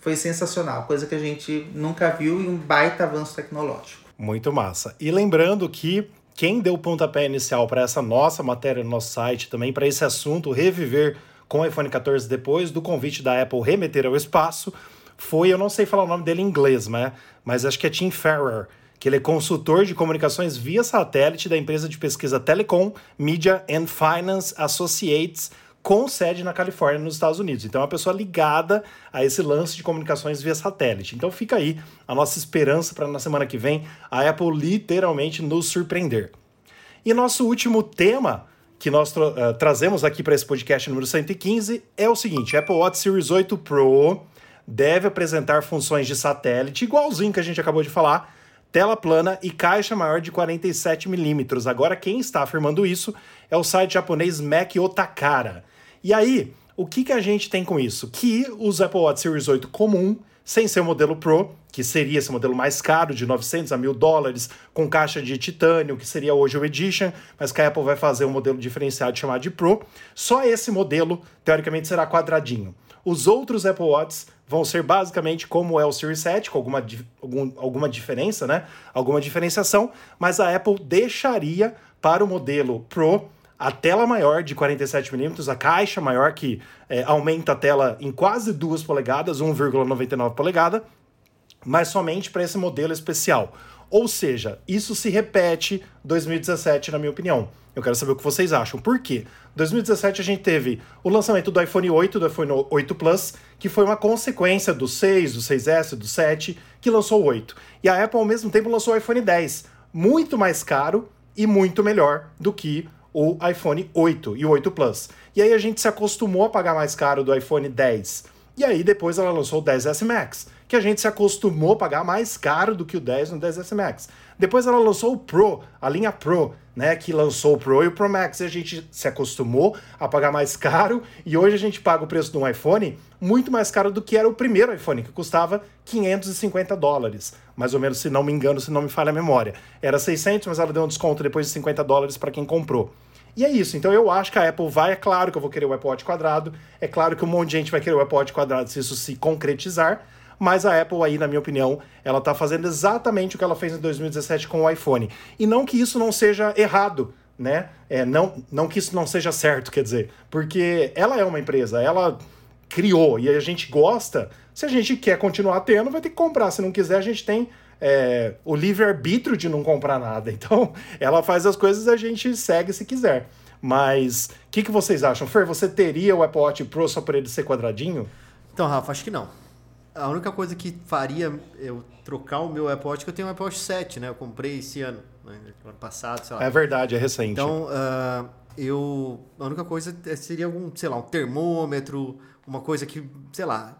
foi sensacional, coisa que a gente nunca viu e um baita avanço tecnológico. Muito massa. E lembrando que quem deu o pontapé inicial para essa nossa matéria no nosso site, também para esse assunto reviver com o iPhone 14 depois do convite da Apple remeter ao espaço, foi, eu não sei falar o nome dele em inglês, mas, mas acho que é Tim Ferrer que ele é consultor de comunicações via satélite da empresa de pesquisa Telecom Media and Finance Associates, com sede na Califórnia, nos Estados Unidos. Então é uma pessoa ligada a esse lance de comunicações via satélite. Então fica aí a nossa esperança para na semana que vem a Apple literalmente nos surpreender. E nosso último tema que nós tra uh, trazemos aqui para esse podcast número 115 é o seguinte: Apple Watch Series 8 Pro deve apresentar funções de satélite, igualzinho que a gente acabou de falar, tela plana e caixa maior de 47 milímetros. Agora, quem está afirmando isso é o site japonês Mac Otakara. E aí, o que, que a gente tem com isso? Que os Apple Watch Series 8 comum, sem ser o modelo Pro, que seria esse modelo mais caro, de 900 a 1000 dólares, com caixa de titânio, que seria hoje o Edition, mas que a Apple vai fazer um modelo diferenciado chamado de Pro, só esse modelo, teoricamente, será quadradinho. Os outros Apple Watch vão ser basicamente como é o Series 7, com alguma, algum, alguma diferença, né? Alguma diferenciação, mas a Apple deixaria para o modelo Pro a tela maior de 47mm, a caixa maior que é, aumenta a tela em quase 2 polegadas, 1,99 polegada, mas somente para esse modelo especial. Ou seja, isso se repete 2017, na minha opinião. Eu quero saber o que vocês acham. Por quê? 2017 a gente teve o lançamento do iPhone 8, do iPhone 8 Plus, que foi uma consequência do 6, do 6S, do 7, que lançou o 8. E a Apple ao mesmo tempo lançou o iPhone 10, muito mais caro e muito melhor do que o iPhone 8 e o 8 Plus. E aí a gente se acostumou a pagar mais caro do iPhone 10. E aí depois ela lançou o 10S Max, que a gente se acostumou a pagar mais caro do que o 10 no 10S Max. Depois ela lançou o Pro, a linha Pro, né, que lançou o Pro e o Pro Max, e a gente se acostumou a pagar mais caro, e hoje a gente paga o preço de um iPhone muito mais caro do que era o primeiro iPhone, que custava 550 dólares, mais ou menos, se não me engano, se não me falha a memória. Era 600, mas ela deu um desconto depois de 50 dólares para quem comprou. E é isso, então eu acho que a Apple vai, é claro que eu vou querer o Watch quadrado, é claro que um monte de gente vai querer o Watch quadrado se isso se concretizar, mas a Apple aí, na minha opinião, ela está fazendo exatamente o que ela fez em 2017 com o iPhone. E não que isso não seja errado, né? É, não, não que isso não seja certo, quer dizer, porque ela é uma empresa, ela criou e a gente gosta. Se a gente quer continuar tendo, vai ter que comprar. Se não quiser, a gente tem é, o livre-arbítrio de não comprar nada. Então, ela faz as coisas a gente segue se quiser. Mas o que, que vocês acham? Fer, você teria o Apple Watch Pro só por ele ser quadradinho? Então, Rafa, acho que não. A única coisa que faria eu trocar o meu Apple Watch, é que eu tenho um Apple Watch 7, né? Eu comprei esse ano, né? ano passado, sei lá. É verdade, é recente. Então, uh, eu... A única coisa seria algum, sei lá, um termômetro, uma coisa que, sei lá,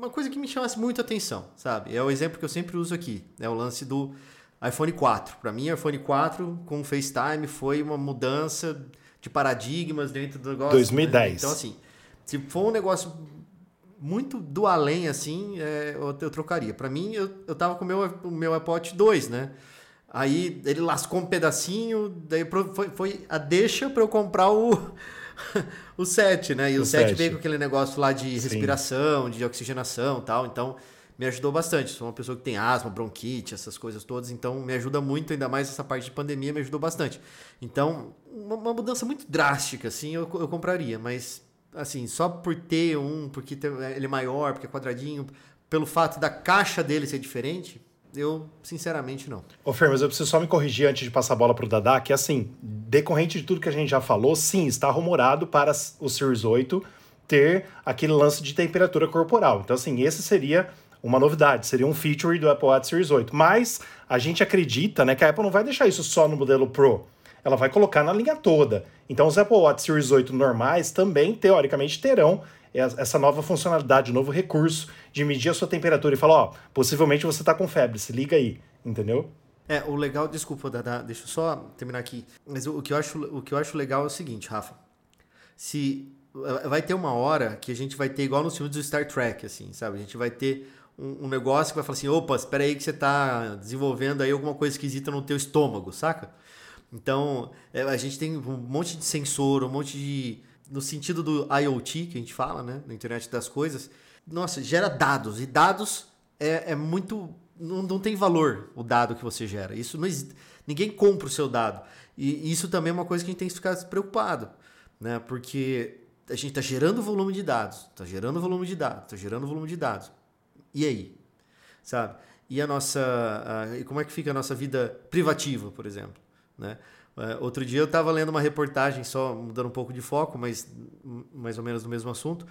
uma coisa que me chamasse muito atenção, sabe? É o exemplo que eu sempre uso aqui, é o lance do iPhone 4. Para mim, o iPhone 4 com o FaceTime foi uma mudança de paradigmas dentro do negócio. 2010. Né? Então, assim, se for um negócio muito do além, assim, é, eu, eu, trocaria. Para mim, eu, eu tava com o meu, o meu iPod 2, né? Aí ele lascou um pedacinho, daí foi, foi a deixa para eu comprar o, o 7, né? E o, o 7 veio com aquele negócio lá de respiração, Sim. de oxigenação tal. Então, me ajudou bastante. Sou uma pessoa que tem asma, bronquite, essas coisas todas, então me ajuda muito, ainda mais essa parte de pandemia me ajudou bastante. Então, uma, uma mudança muito drástica, assim, eu, eu compraria, mas assim, só por ter um, porque ele é maior, porque é quadradinho, pelo fato da caixa dele ser diferente, eu sinceramente não. Ô Fer, mas eu preciso só me corrigir antes de passar a bola pro Dadá, que assim, decorrente de tudo que a gente já falou, sim, está rumorado para o Series 8 ter aquele lance de temperatura corporal. Então, assim, esse seria uma novidade, seria um feature do Apple Watch Series 8. Mas a gente acredita né, que a Apple não vai deixar isso só no modelo Pro. Ela vai colocar na linha toda. Então os Apple Watch Series 8 normais também, teoricamente, terão essa nova funcionalidade, novo recurso de medir a sua temperatura e falar, ó, possivelmente você está com febre, se liga aí, entendeu? É, o legal, desculpa, Dada, deixa eu só terminar aqui. Mas o, o, que eu acho, o que eu acho legal é o seguinte, Rafa. Se vai ter uma hora que a gente vai ter igual nos filmes do Star Trek, assim, sabe? A gente vai ter um, um, negócio que vai falar assim, opa, espera aí que você está desenvolvendo aí alguma coisa esquisita no teu estômago, saca? Então, é, a gente tem um monte de sensor, um monte de... No sentido do IoT, que a gente fala, né? Na internet das coisas. Nossa, gera dados. E dados é, é muito... Não, não tem valor o dado que você gera. Isso não existe. Ninguém compra o seu dado. E isso também é uma coisa que a gente tem que ficar preocupado. Né? Porque a gente está gerando volume de dados. Está gerando volume de dados. Está gerando volume de dados e aí? Sabe? E a nossa. A, como é que fica a nossa vida privativa, por exemplo? Né? Uh, outro dia eu estava lendo uma reportagem, só mudando um pouco de foco, mas mais ou menos no mesmo assunto.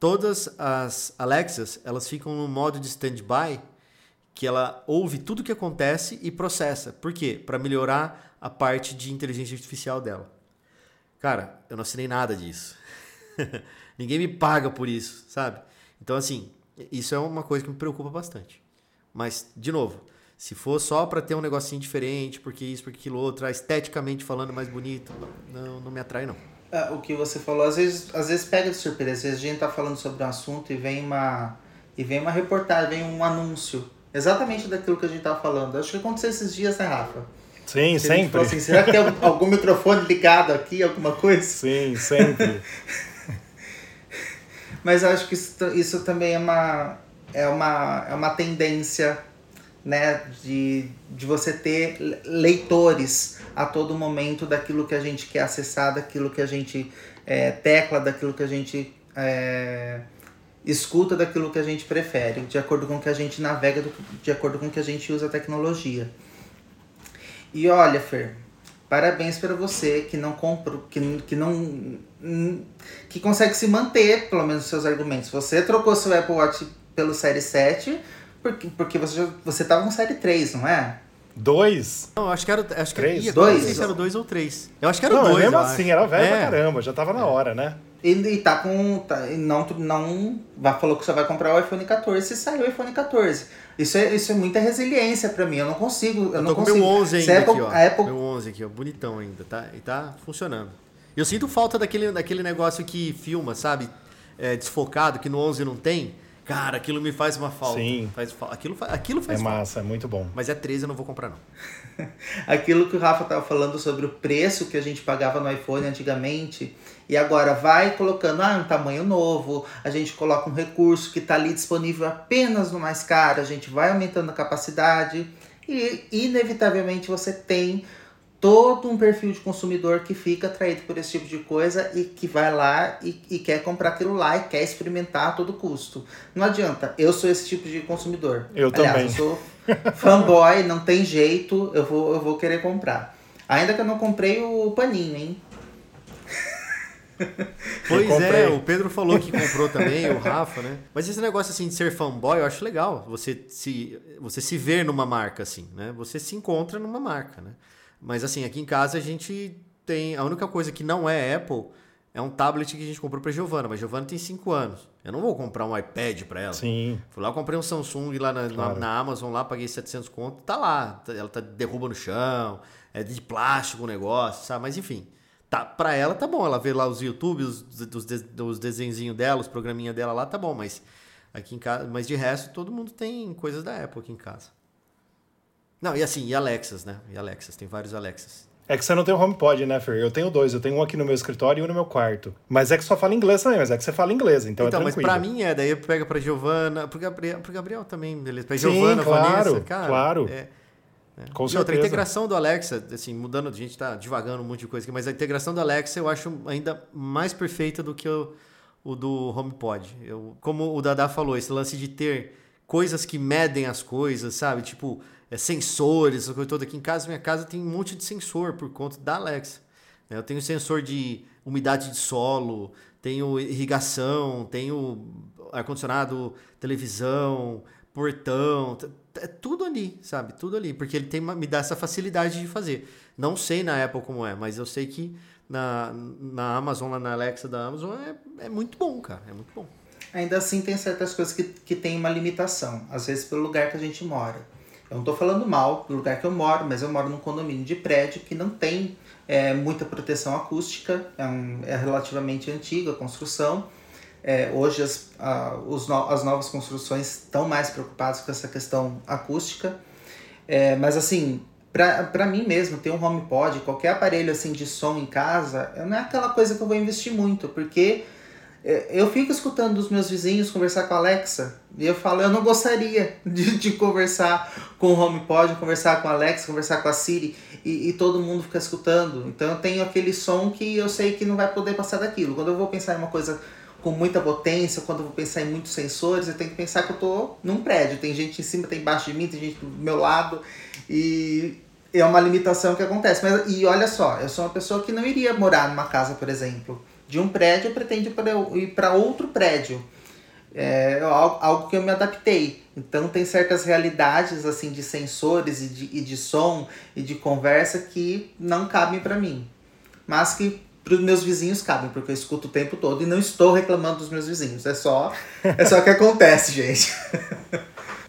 Todas as Alexas, elas ficam no modo de standby, que ela ouve tudo que acontece e processa. Por quê? Para melhorar a parte de inteligência artificial dela. Cara, eu não assinei nada disso. Ninguém me paga por isso, sabe? Então, assim, isso é uma coisa que me preocupa bastante. Mas, de novo, se for só para ter um negocinho diferente, porque isso, porque aquilo outro, esteticamente falando mais bonito, não, não me atrai, não. É, o que você falou, às vezes, às vezes pega de surpresa. Às vezes a gente tá falando sobre um assunto e vem uma, e vem uma reportagem, vem um anúncio. Exatamente daquilo que a gente tava falando. Acho que aconteceu esses dias, né, Rafa? Sim, sempre. Assim, será que tem algum microfone ligado aqui, alguma coisa? Sim, sempre. Mas acho que isso, isso também é uma, é, uma, é uma tendência né, de, de você ter leitores a todo momento daquilo que a gente quer acessar, daquilo que a gente é, tecla, daquilo que a gente é, escuta, daquilo que a gente prefere, de acordo com o que a gente navega, de acordo com o que a gente usa a tecnologia. E olha, Fer, Parabéns para você que não comprou, que, que não. que consegue se manter, pelo menos, seus argumentos. Você trocou seu Apple Watch pelo Série 7 porque, porque você, você tava com Série 3, não é? Dois? Não, acho que era. Acho que três? Ia, dois? Não sei se era dois ou três. Eu acho que era não, dois. Mesmo assim, acho. era velho é. pra caramba, já tava na hora, né? E, e tá com. Tá, não, não. Falou que você vai comprar o iPhone 14 e saiu o iPhone 14. Isso é, isso é muita resiliência para mim. Eu não consigo. Eu, eu não consigo. meu 11 ainda Apple, aqui, ó. A Apple... Meu 11 aqui, ó. Bonitão ainda, tá? E tá funcionando. Eu sinto falta daquele, daquele negócio que filma, sabe? É, desfocado, que no 11 não tem. Cara, aquilo me faz uma falta. Sim. Faz, aquilo, aquilo faz é falta. massa, é muito bom. Mas é 13, eu não vou comprar, não. aquilo que o Rafa estava falando sobre o preço que a gente pagava no iPhone antigamente, e agora vai colocando ah, um tamanho novo, a gente coloca um recurso que está ali disponível apenas no mais caro, a gente vai aumentando a capacidade, e inevitavelmente você tem todo um perfil de consumidor que fica atraído por esse tipo de coisa e que vai lá e, e, quer comprar aquilo lá e quer experimentar a todo custo. Não adianta, eu sou esse tipo de consumidor. Eu Aliás, também. Eu sou fanboy, não tem jeito, eu vou, eu vou querer comprar. Ainda que eu não comprei o paninho, hein? Pois é, o Pedro falou que comprou também, o Rafa, né? Mas esse negócio assim de ser fanboy, eu acho legal. Você se, você se ver numa marca assim, né? Você se encontra numa marca, né? Mas assim, aqui em casa a gente tem. A única coisa que não é Apple é um tablet que a gente comprou para Giovana, mas Giovana tem 5 anos. Eu não vou comprar um iPad para ela. Sim. Fui lá, comprei um Samsung lá na, claro. na, na, Amazon, lá, paguei 700 conto, tá lá. Ela tá derruba no chão, é de plástico o negócio, sabe? Mas enfim, tá, pra ela tá bom. Ela vê lá os YouTube, os, os, os desenhinhos dela, os programinha dela lá, tá bom, mas aqui em casa, mas de resto todo mundo tem coisas da Apple aqui em casa. Não, e assim, e Alexas, né? E Alexas, tem vários Alexas. É que você não tem o HomePod, né, Fer? Eu tenho dois. Eu tenho um aqui no meu escritório e um no meu quarto. Mas é que só fala inglês também, mas é que você fala inglês, então, então é tranquilo. Então, mas pra mim é, daí pega pra Giovana, pro Gabriel, pro Gabriel também, beleza. Pra Sim, Giovana, claro, Vanessa, cara. claro. É, é. Com e certeza. outra, a integração do Alexa, assim, mudando, a gente tá divagando um monte de coisa aqui, mas a integração do Alexa eu acho ainda mais perfeita do que o, o do HomePod. Eu, como o Dada falou, esse lance de ter coisas que medem as coisas, sabe? Tipo, é, sensores, essa coisa toda. Aqui em casa, minha casa tem um monte de sensor por conta da Alexa. Né? Eu tenho sensor de umidade de solo, tenho irrigação, tenho ar-condicionado, televisão, portão, é tudo ali, sabe? Tudo ali, porque ele tem, me dá essa facilidade de fazer. Não sei na Apple como é, mas eu sei que na, na Amazon, lá na Alexa da Amazon, é, é muito bom, cara, é muito bom. Ainda assim, tem certas coisas que, que tem uma limitação, às vezes pelo lugar que a gente mora. Eu não estou falando mal do lugar que eu moro, mas eu moro num condomínio de prédio que não tem é, muita proteção acústica, é, um, é relativamente antiga a construção. É, hoje as, a, os no, as novas construções estão mais preocupadas com essa questão acústica. É, mas assim, para mim mesmo, ter um HomePod, qualquer aparelho assim de som em casa, não é aquela coisa que eu vou investir muito, porque eu fico escutando os meus vizinhos conversar com a Alexa e eu falo, eu não gostaria de, de conversar com o HomePod, conversar com a Alexa, conversar com a Siri e, e todo mundo fica escutando. Então eu tenho aquele som que eu sei que não vai poder passar daquilo. Quando eu vou pensar em uma coisa com muita potência, quando eu vou pensar em muitos sensores, eu tenho que pensar que eu tô num prédio. Tem gente em cima, tem embaixo de mim, tem gente do meu lado e é uma limitação que acontece. Mas, e olha só, eu sou uma pessoa que não iria morar numa casa, por exemplo de um prédio, eu pretendo ir para outro prédio. É algo que eu me adaptei. Então tem certas realidades assim de sensores e de, e de som e de conversa que não cabem para mim. Mas que para os meus vizinhos cabem, porque eu escuto o tempo todo e não estou reclamando dos meus vizinhos. É só é só que acontece, gente.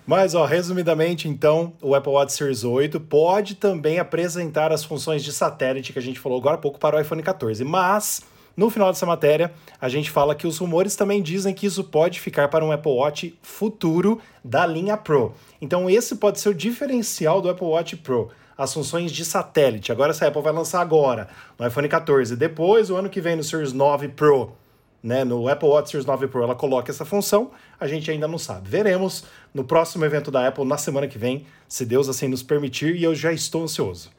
Mas, ó, resumidamente, então, o Apple Watch Series 8 pode também apresentar as funções de satélite que a gente falou agora há pouco para o iPhone 14, mas no final dessa matéria, a gente fala que os rumores também dizem que isso pode ficar para um Apple Watch futuro da linha Pro. Então, esse pode ser o diferencial do Apple Watch Pro. As funções de satélite. Agora, essa Apple vai lançar agora, no iPhone 14. Depois, o ano que vem, no Series 9 Pro, né, no Apple Watch Series 9 Pro, ela coloca essa função. A gente ainda não sabe. Veremos no próximo evento da Apple, na semana que vem, se Deus assim nos permitir, e eu já estou ansioso.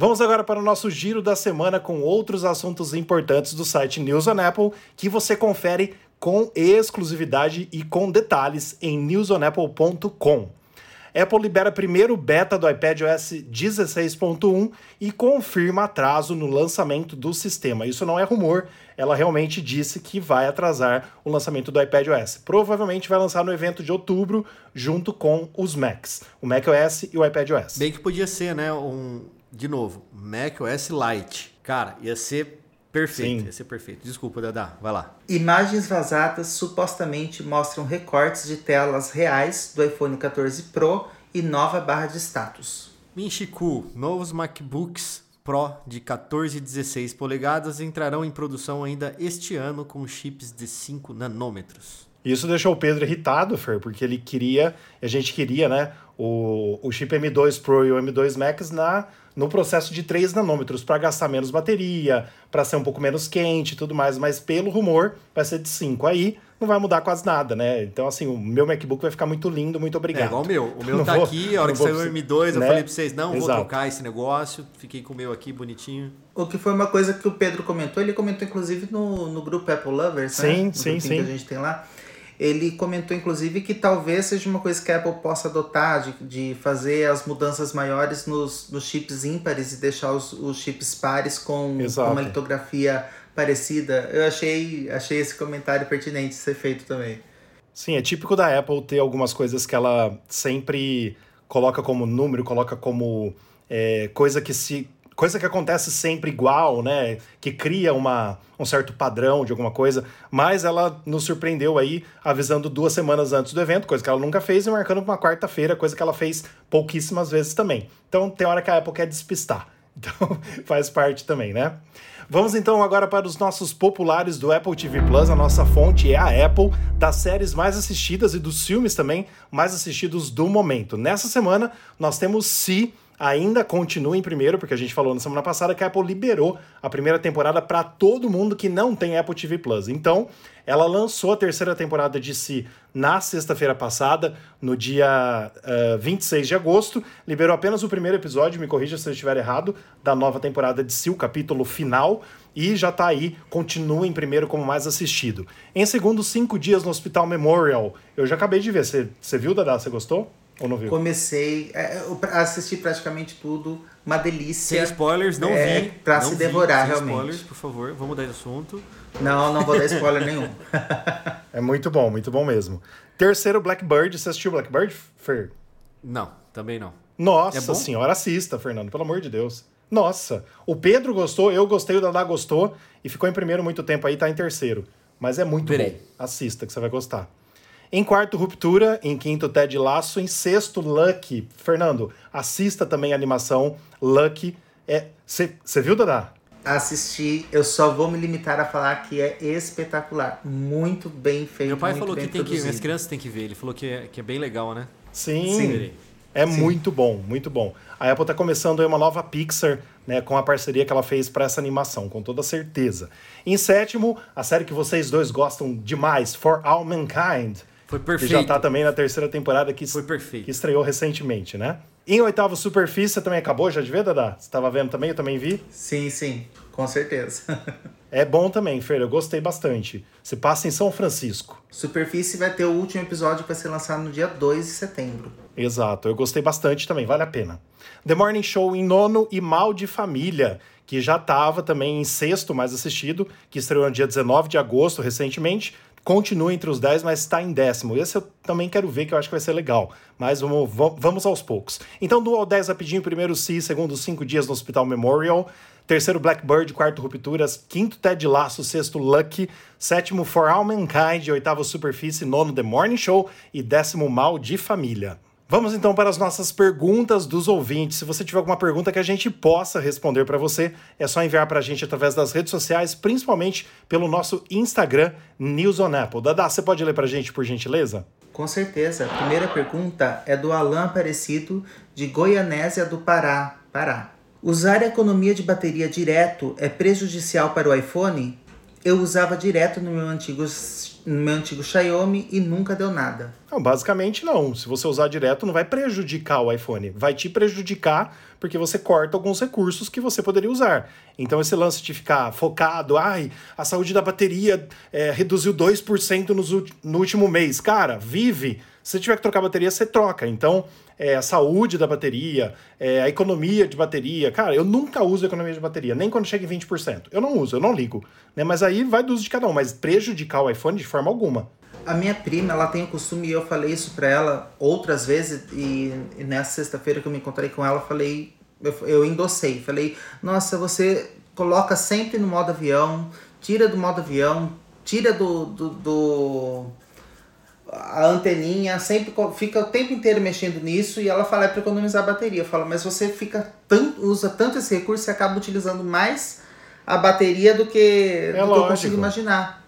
Vamos agora para o nosso giro da semana com outros assuntos importantes do site News on Apple que você confere com exclusividade e com detalhes em newsonapple.com. Apple libera primeiro beta do iPadOS 16.1 e confirma atraso no lançamento do sistema. Isso não é rumor, ela realmente disse que vai atrasar o lançamento do iPadOS. Provavelmente vai lançar no evento de outubro, junto com os Macs, o macOS e o iPadOS. Bem que podia ser, né, um, de novo, macOS Lite. Cara, ia ser perfeito, Sim. ia ser perfeito. Desculpa, Dada, vai lá. Imagens vazadas supostamente mostram recortes de telas reais do iPhone 14 Pro e nova barra de status. Minchiku, novos MacBooks Pro de 14 e 16 polegadas entrarão em produção ainda este ano com chips de 5 nanômetros. Isso deixou o Pedro irritado, Fer, porque ele queria, a gente queria, né, o, o chip M2 Pro e o M2 Max na, no processo de 3 nanômetros para gastar menos bateria, para ser um pouco menos quente e tudo mais, mas pelo rumor vai ser de 5. Aí não vai mudar quase nada, né? Então, assim, o meu MacBook vai ficar muito lindo, muito obrigado. É igual o meu. O meu não tá vou, aqui, a hora que saiu o M2, eu né? falei pra vocês, não, Exato. vou trocar esse negócio. Fiquei com o meu aqui, bonitinho. O que foi uma coisa que o Pedro comentou, ele comentou inclusive no, no grupo Apple Lovers, sim, né? No sim, sim. que a gente tem lá. Ele comentou, inclusive, que talvez seja uma coisa que a Apple possa adotar, de, de fazer as mudanças maiores nos, nos chips ímpares e deixar os, os chips pares com, com uma litografia parecida. Eu achei, achei esse comentário pertinente ser feito também. Sim, é típico da Apple ter algumas coisas que ela sempre coloca como número, coloca como é, coisa que se coisa que acontece sempre igual, né? Que cria uma, um certo padrão de alguma coisa, mas ela nos surpreendeu aí avisando duas semanas antes do evento, coisa que ela nunca fez, e marcando para uma quarta-feira, coisa que ela fez pouquíssimas vezes também. Então tem hora que a Apple quer despistar. Então faz parte também, né? Vamos então agora para os nossos populares do Apple TV Plus. A nossa fonte é a Apple, das séries mais assistidas e dos filmes também mais assistidos do momento. Nessa semana, nós temos Si ainda continua em primeiro, porque a gente falou na semana passada que a Apple liberou a primeira temporada para todo mundo que não tem Apple TV Plus. Então, ela lançou a terceira temporada de si na sexta-feira passada, no dia uh, eh, 26 de agosto. Liberou apenas o primeiro episódio, me corrija se eu estiver errado, da nova temporada de si, o capítulo final. E já está aí, continua em primeiro como mais assistido. Em segundo, Cinco Dias no Hospital Memorial. Eu já acabei de ver. Você viu, Dada? Você gostou? Ou não viu? Comecei, é, assisti praticamente tudo, uma delícia. Sem spoilers, não é, vi. Pra não se devorar, vi, sem realmente. spoilers, por favor, vamos mudar de assunto. Não, não vou dar spoiler nenhum. é muito bom, muito bom mesmo. Terceiro, Blackbird. Você assistiu Blackbird, Fer? Não, também não. Nossa é senhora, assista, Fernando, pelo amor de Deus. Nossa, o Pedro gostou, eu gostei, o Dadá gostou e ficou em primeiro muito tempo aí, tá em terceiro. Mas é muito Verei. bom. Assista, que você vai gostar. Em quarto, Ruptura. Em quinto, Ted Laço. Em sexto, Lucky. Fernando, assista também a animação Lucky. Você é, viu, Dada? Assisti. Eu só vou me limitar a falar que é espetacular. Muito bem feito. Meu pai falou que tem que as crianças têm que ver. Ele falou que é, que é bem legal, né? Sim. Sim. É Sim. muito bom, muito bom. A Apple está começando aí uma nova Pixar, né, com a parceria que ela fez para essa animação, com toda certeza. Em sétimo, a série que vocês dois gostam demais, For All Mankind. Foi perfeito. Que já tá também na terceira temporada que, Foi perfeito. que estreou recentemente, né? Em oitavo, Superfície também acabou, já de ver, Dada? Você estava vendo também? Eu também vi? Sim, sim, com certeza. é bom também, Fer, eu gostei bastante. Se passa em São Francisco. Superfície vai ter o último episódio que vai ser lançado no dia 2 de setembro. Exato, eu gostei bastante também, vale a pena. The Morning Show em nono e Mal de Família, que já estava também em sexto mais assistido, que estreou no dia 19 de agosto recentemente continua entre os 10, mas está em décimo. Esse eu também quero ver, que eu acho que vai ser legal. Mas vamos, vamos aos poucos. Então, do ao 10 rapidinho, primeiro C, segundo cinco dias no Hospital Memorial. Terceiro, Blackbird. Quarto, Rupturas. Quinto, Ted Laço. Sexto, Lucky. Sétimo, For All Mankind. Oitavo, Superfície. Nono, The Morning Show. E décimo, Mal de Família. Vamos então para as nossas perguntas dos ouvintes. Se você tiver alguma pergunta que a gente possa responder para você, é só enviar para a gente através das redes sociais, principalmente pelo nosso Instagram, News on Apple. Dada, você pode ler para a gente, por gentileza? Com certeza. A primeira pergunta é do Alan Aparecido, de Goianésia do Pará, Pará. Usar a economia de bateria direto é prejudicial para o iPhone? Eu usava direto no meu antigo meu antigo Xiaomi e nunca deu nada. Não, basicamente não. Se você usar direto, não vai prejudicar o iPhone. Vai te prejudicar porque você corta alguns recursos que você poderia usar. Então, esse lance de ficar focado, ai, a saúde da bateria é, reduziu 2% no, no último mês. Cara, vive. Se tiver que trocar bateria, você troca. Então, é, a saúde da bateria, é, a economia de bateria. Cara, eu nunca uso economia de bateria, nem quando chega em 20%. Eu não uso, eu não ligo. Né? Mas aí vai do uso de cada um, mas prejudicar o iPhone de forma alguma. A minha prima, ela tem o costume, e eu falei isso para ela outras vezes, e, e nessa sexta-feira que eu me encontrei com ela, falei, eu, eu endossei, falei, nossa, você coloca sempre no modo avião, tira do modo avião, tira do, do, do a anteninha sempre fica o tempo inteiro mexendo nisso e ela fala é para economizar a bateria. Eu falo, mas você fica tanto, usa tanto esse recurso, você acaba utilizando mais a bateria do que, é do que eu consigo imaginar.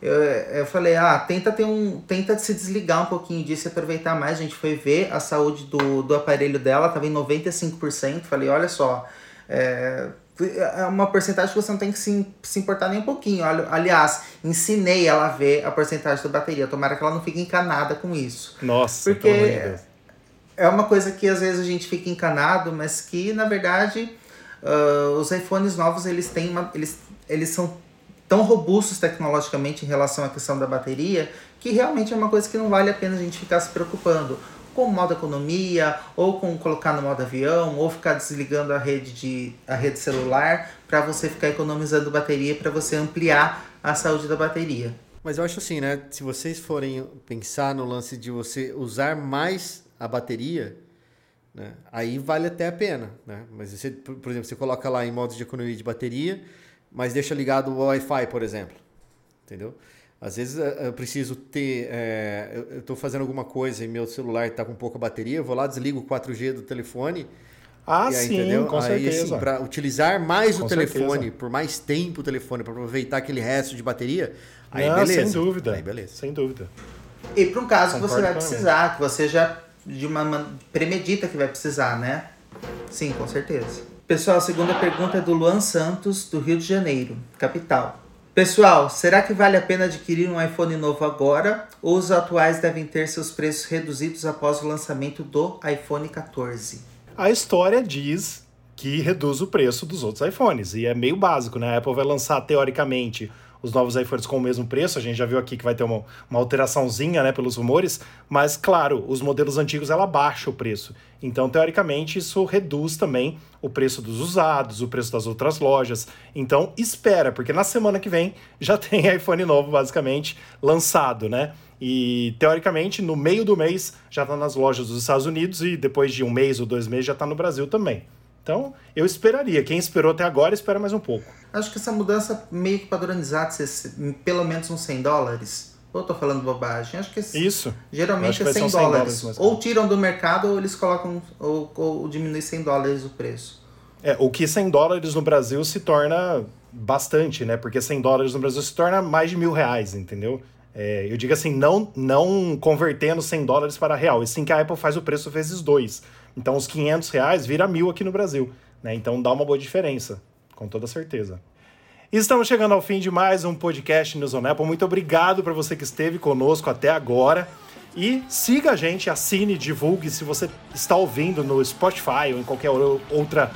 Eu, eu falei, ah, tenta ter um. Tenta se desligar um pouquinho disso e aproveitar mais. A gente foi ver a saúde do, do aparelho dela, tava em 95%. Falei, olha só, é, é uma porcentagem que você não tem que se, se importar nem um pouquinho. Aliás, ensinei ela a ver a porcentagem da bateria. Tomara que ela não fique encanada com isso. Nossa, porque é uma coisa que às vezes a gente fica encanado, mas que na verdade uh, os iPhones novos eles têm uma, eles, eles são tão robustos tecnologicamente em relação à questão da bateria que realmente é uma coisa que não vale a pena a gente ficar se preocupando com modo economia, ou com colocar no modo avião, ou ficar desligando a rede de a rede celular para você ficar economizando bateria para você ampliar a saúde da bateria. Mas eu acho assim, né? Se vocês forem pensar no lance de você usar mais a bateria, né? Aí vale até a pena, né? Mas você, por exemplo, você coloca lá em modo de economia de bateria, mas deixa ligado o Wi-Fi, por exemplo, entendeu? Às vezes eh, eu preciso ter. É, eu estou fazendo alguma coisa e meu celular está com pouca bateria, eu vou lá, desligo o 4G do telefone. Ah, aí, sim, entendeu? com aí, certeza. Assim, para utilizar mais com o telefone, certeza. por mais tempo o telefone, para aproveitar aquele resto de bateria, aí Não, beleza. Sem dúvida. Aí beleza. Sem dúvida. E para um caso Concordo que você vai precisar, que você já de uma premedita que vai precisar, né? Sim, com certeza. Pessoal, a segunda pergunta é do Luan Santos, do Rio de Janeiro, capital. Pessoal, será que vale a pena adquirir um iPhone novo agora ou os atuais devem ter seus preços reduzidos após o lançamento do iPhone 14? A história diz que reduz o preço dos outros iPhones e é meio básico, né? A Apple vai lançar teoricamente os novos iPhones com o mesmo preço. A gente já viu aqui que vai ter uma, uma alteraçãozinha, né, pelos rumores, mas claro, os modelos antigos ela baixa o preço. Então, teoricamente, isso reduz também o preço dos usados, o preço das outras lojas. Então, espera, porque na semana que vem já tem iPhone novo, basicamente, lançado, né? E teoricamente, no meio do mês já está nas lojas dos Estados Unidos e depois de um mês ou dois meses já está no Brasil também. Então, eu esperaria. Quem esperou até agora, espera mais um pouco. Acho que essa mudança meio que padronizada, pelo menos uns 100 dólares. Ou eu tô falando bobagem? Acho que isso. Geralmente é 100 dólares. 100 dólares ou tiram do mercado ou eles colocam ou, ou diminui 100 dólares o preço. É, o que 100 dólares no Brasil se torna bastante, né? Porque 100 dólares no Brasil se torna mais de mil reais, entendeu? É, eu digo assim, não, não convertendo 100 dólares para real, e sim que a Apple faz o preço vezes dois. Então, os 500 reais vira mil aqui no Brasil. Né? Então, dá uma boa diferença, com toda certeza. Estamos chegando ao fim de mais um podcast News on Apple. Muito obrigado para você que esteve conosco até agora. E siga a gente, assine, divulgue se você está ouvindo no Spotify ou em qualquer outra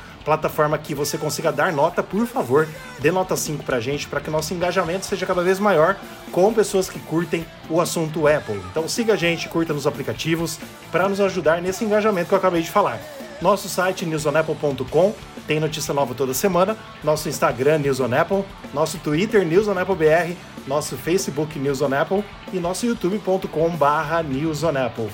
que você consiga dar nota, por favor, dê nota 5 pra gente, para que nosso engajamento seja cada vez maior com pessoas que curtem o assunto Apple. Então siga a gente, curta nos aplicativos, para nos ajudar nesse engajamento que eu acabei de falar. Nosso site newsonapple.com tem notícia nova toda semana, nosso Instagram News nosso Twitter News nosso Facebook News e nosso youtube.com/barra.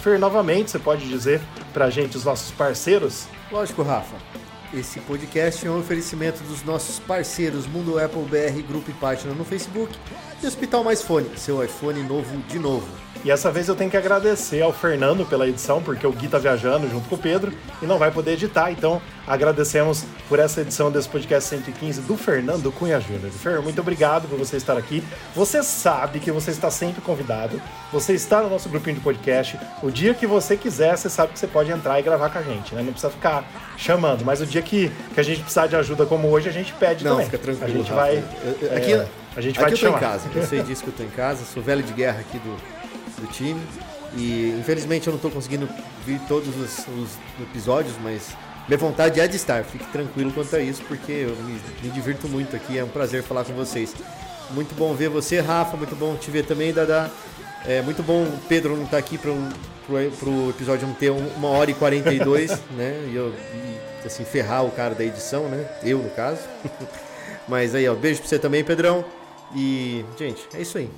Fer, novamente, você pode dizer pra gente os nossos parceiros? Lógico, Rafa. Esse podcast é um oferecimento dos nossos parceiros Mundo Apple BR, grupo e página no Facebook e Hospital Mais Fone, seu iPhone novo de novo. E essa vez eu tenho que agradecer ao Fernando pela edição, porque o Gui tá viajando junto com o Pedro e não vai poder editar. Então, agradecemos por essa edição desse podcast 115 do Fernando Cunha Júnior. Fer, muito obrigado por você estar aqui. Você sabe que você está sempre convidado. Você está no nosso grupinho de podcast. O dia que você quiser, você sabe que você pode entrar e gravar com a gente, né? Não precisa ficar chamando. Mas o dia que, que a gente precisar de ajuda como hoje, a gente pede não, também. Fica tranquilo. A gente vai. Eu, aqui, é, a gente vai aqui te eu tô chamar. em casa. Eu sei disso que eu tô em casa. Sou velho de guerra aqui do do time. E infelizmente eu não estou conseguindo ver todos os, os, episódios, mas minha vontade é de estar. Fique tranquilo quanto a isso, porque eu me, me, divirto muito aqui. É um prazer falar com vocês. Muito bom ver você, Rafa. Muito bom te ver também, Dada. É muito bom o Pedro não estar tá aqui para o episódio não ter uma hora e 42, né? E eu e, assim, ferrar o cara da edição, né? Eu, no caso. Mas aí, ó, beijo para você também, Pedrão. E, gente, é isso aí.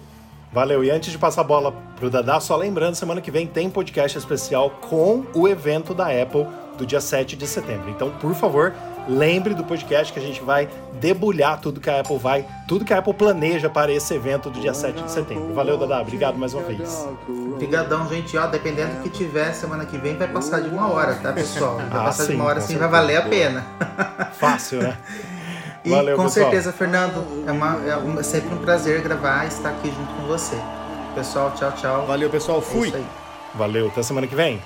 Valeu. E antes de passar a bola pro Dadá, só lembrando, semana que vem tem podcast especial com o evento da Apple do dia 7 de setembro. Então, por favor, lembre do podcast que a gente vai debulhar tudo que a Apple vai, tudo que a Apple planeja para esse evento do dia 7 de setembro. Valeu, Dada. Obrigado mais uma vez. Obrigadão, gente. Ó, dependendo do que tiver semana que vem, vai passar de uma hora, tá, pessoal? Vai Ah, passar sim, de uma hora assim, vai valer a pena. Fácil, né? E Valeu, com pessoal. certeza, Fernando, é, uma, é um- é sempre um prazer gravar e estar aqui junto com você. Pessoal, tchau, tchau. Valeu, pessoal. É Fui. aí. Valeu, até semana que vem.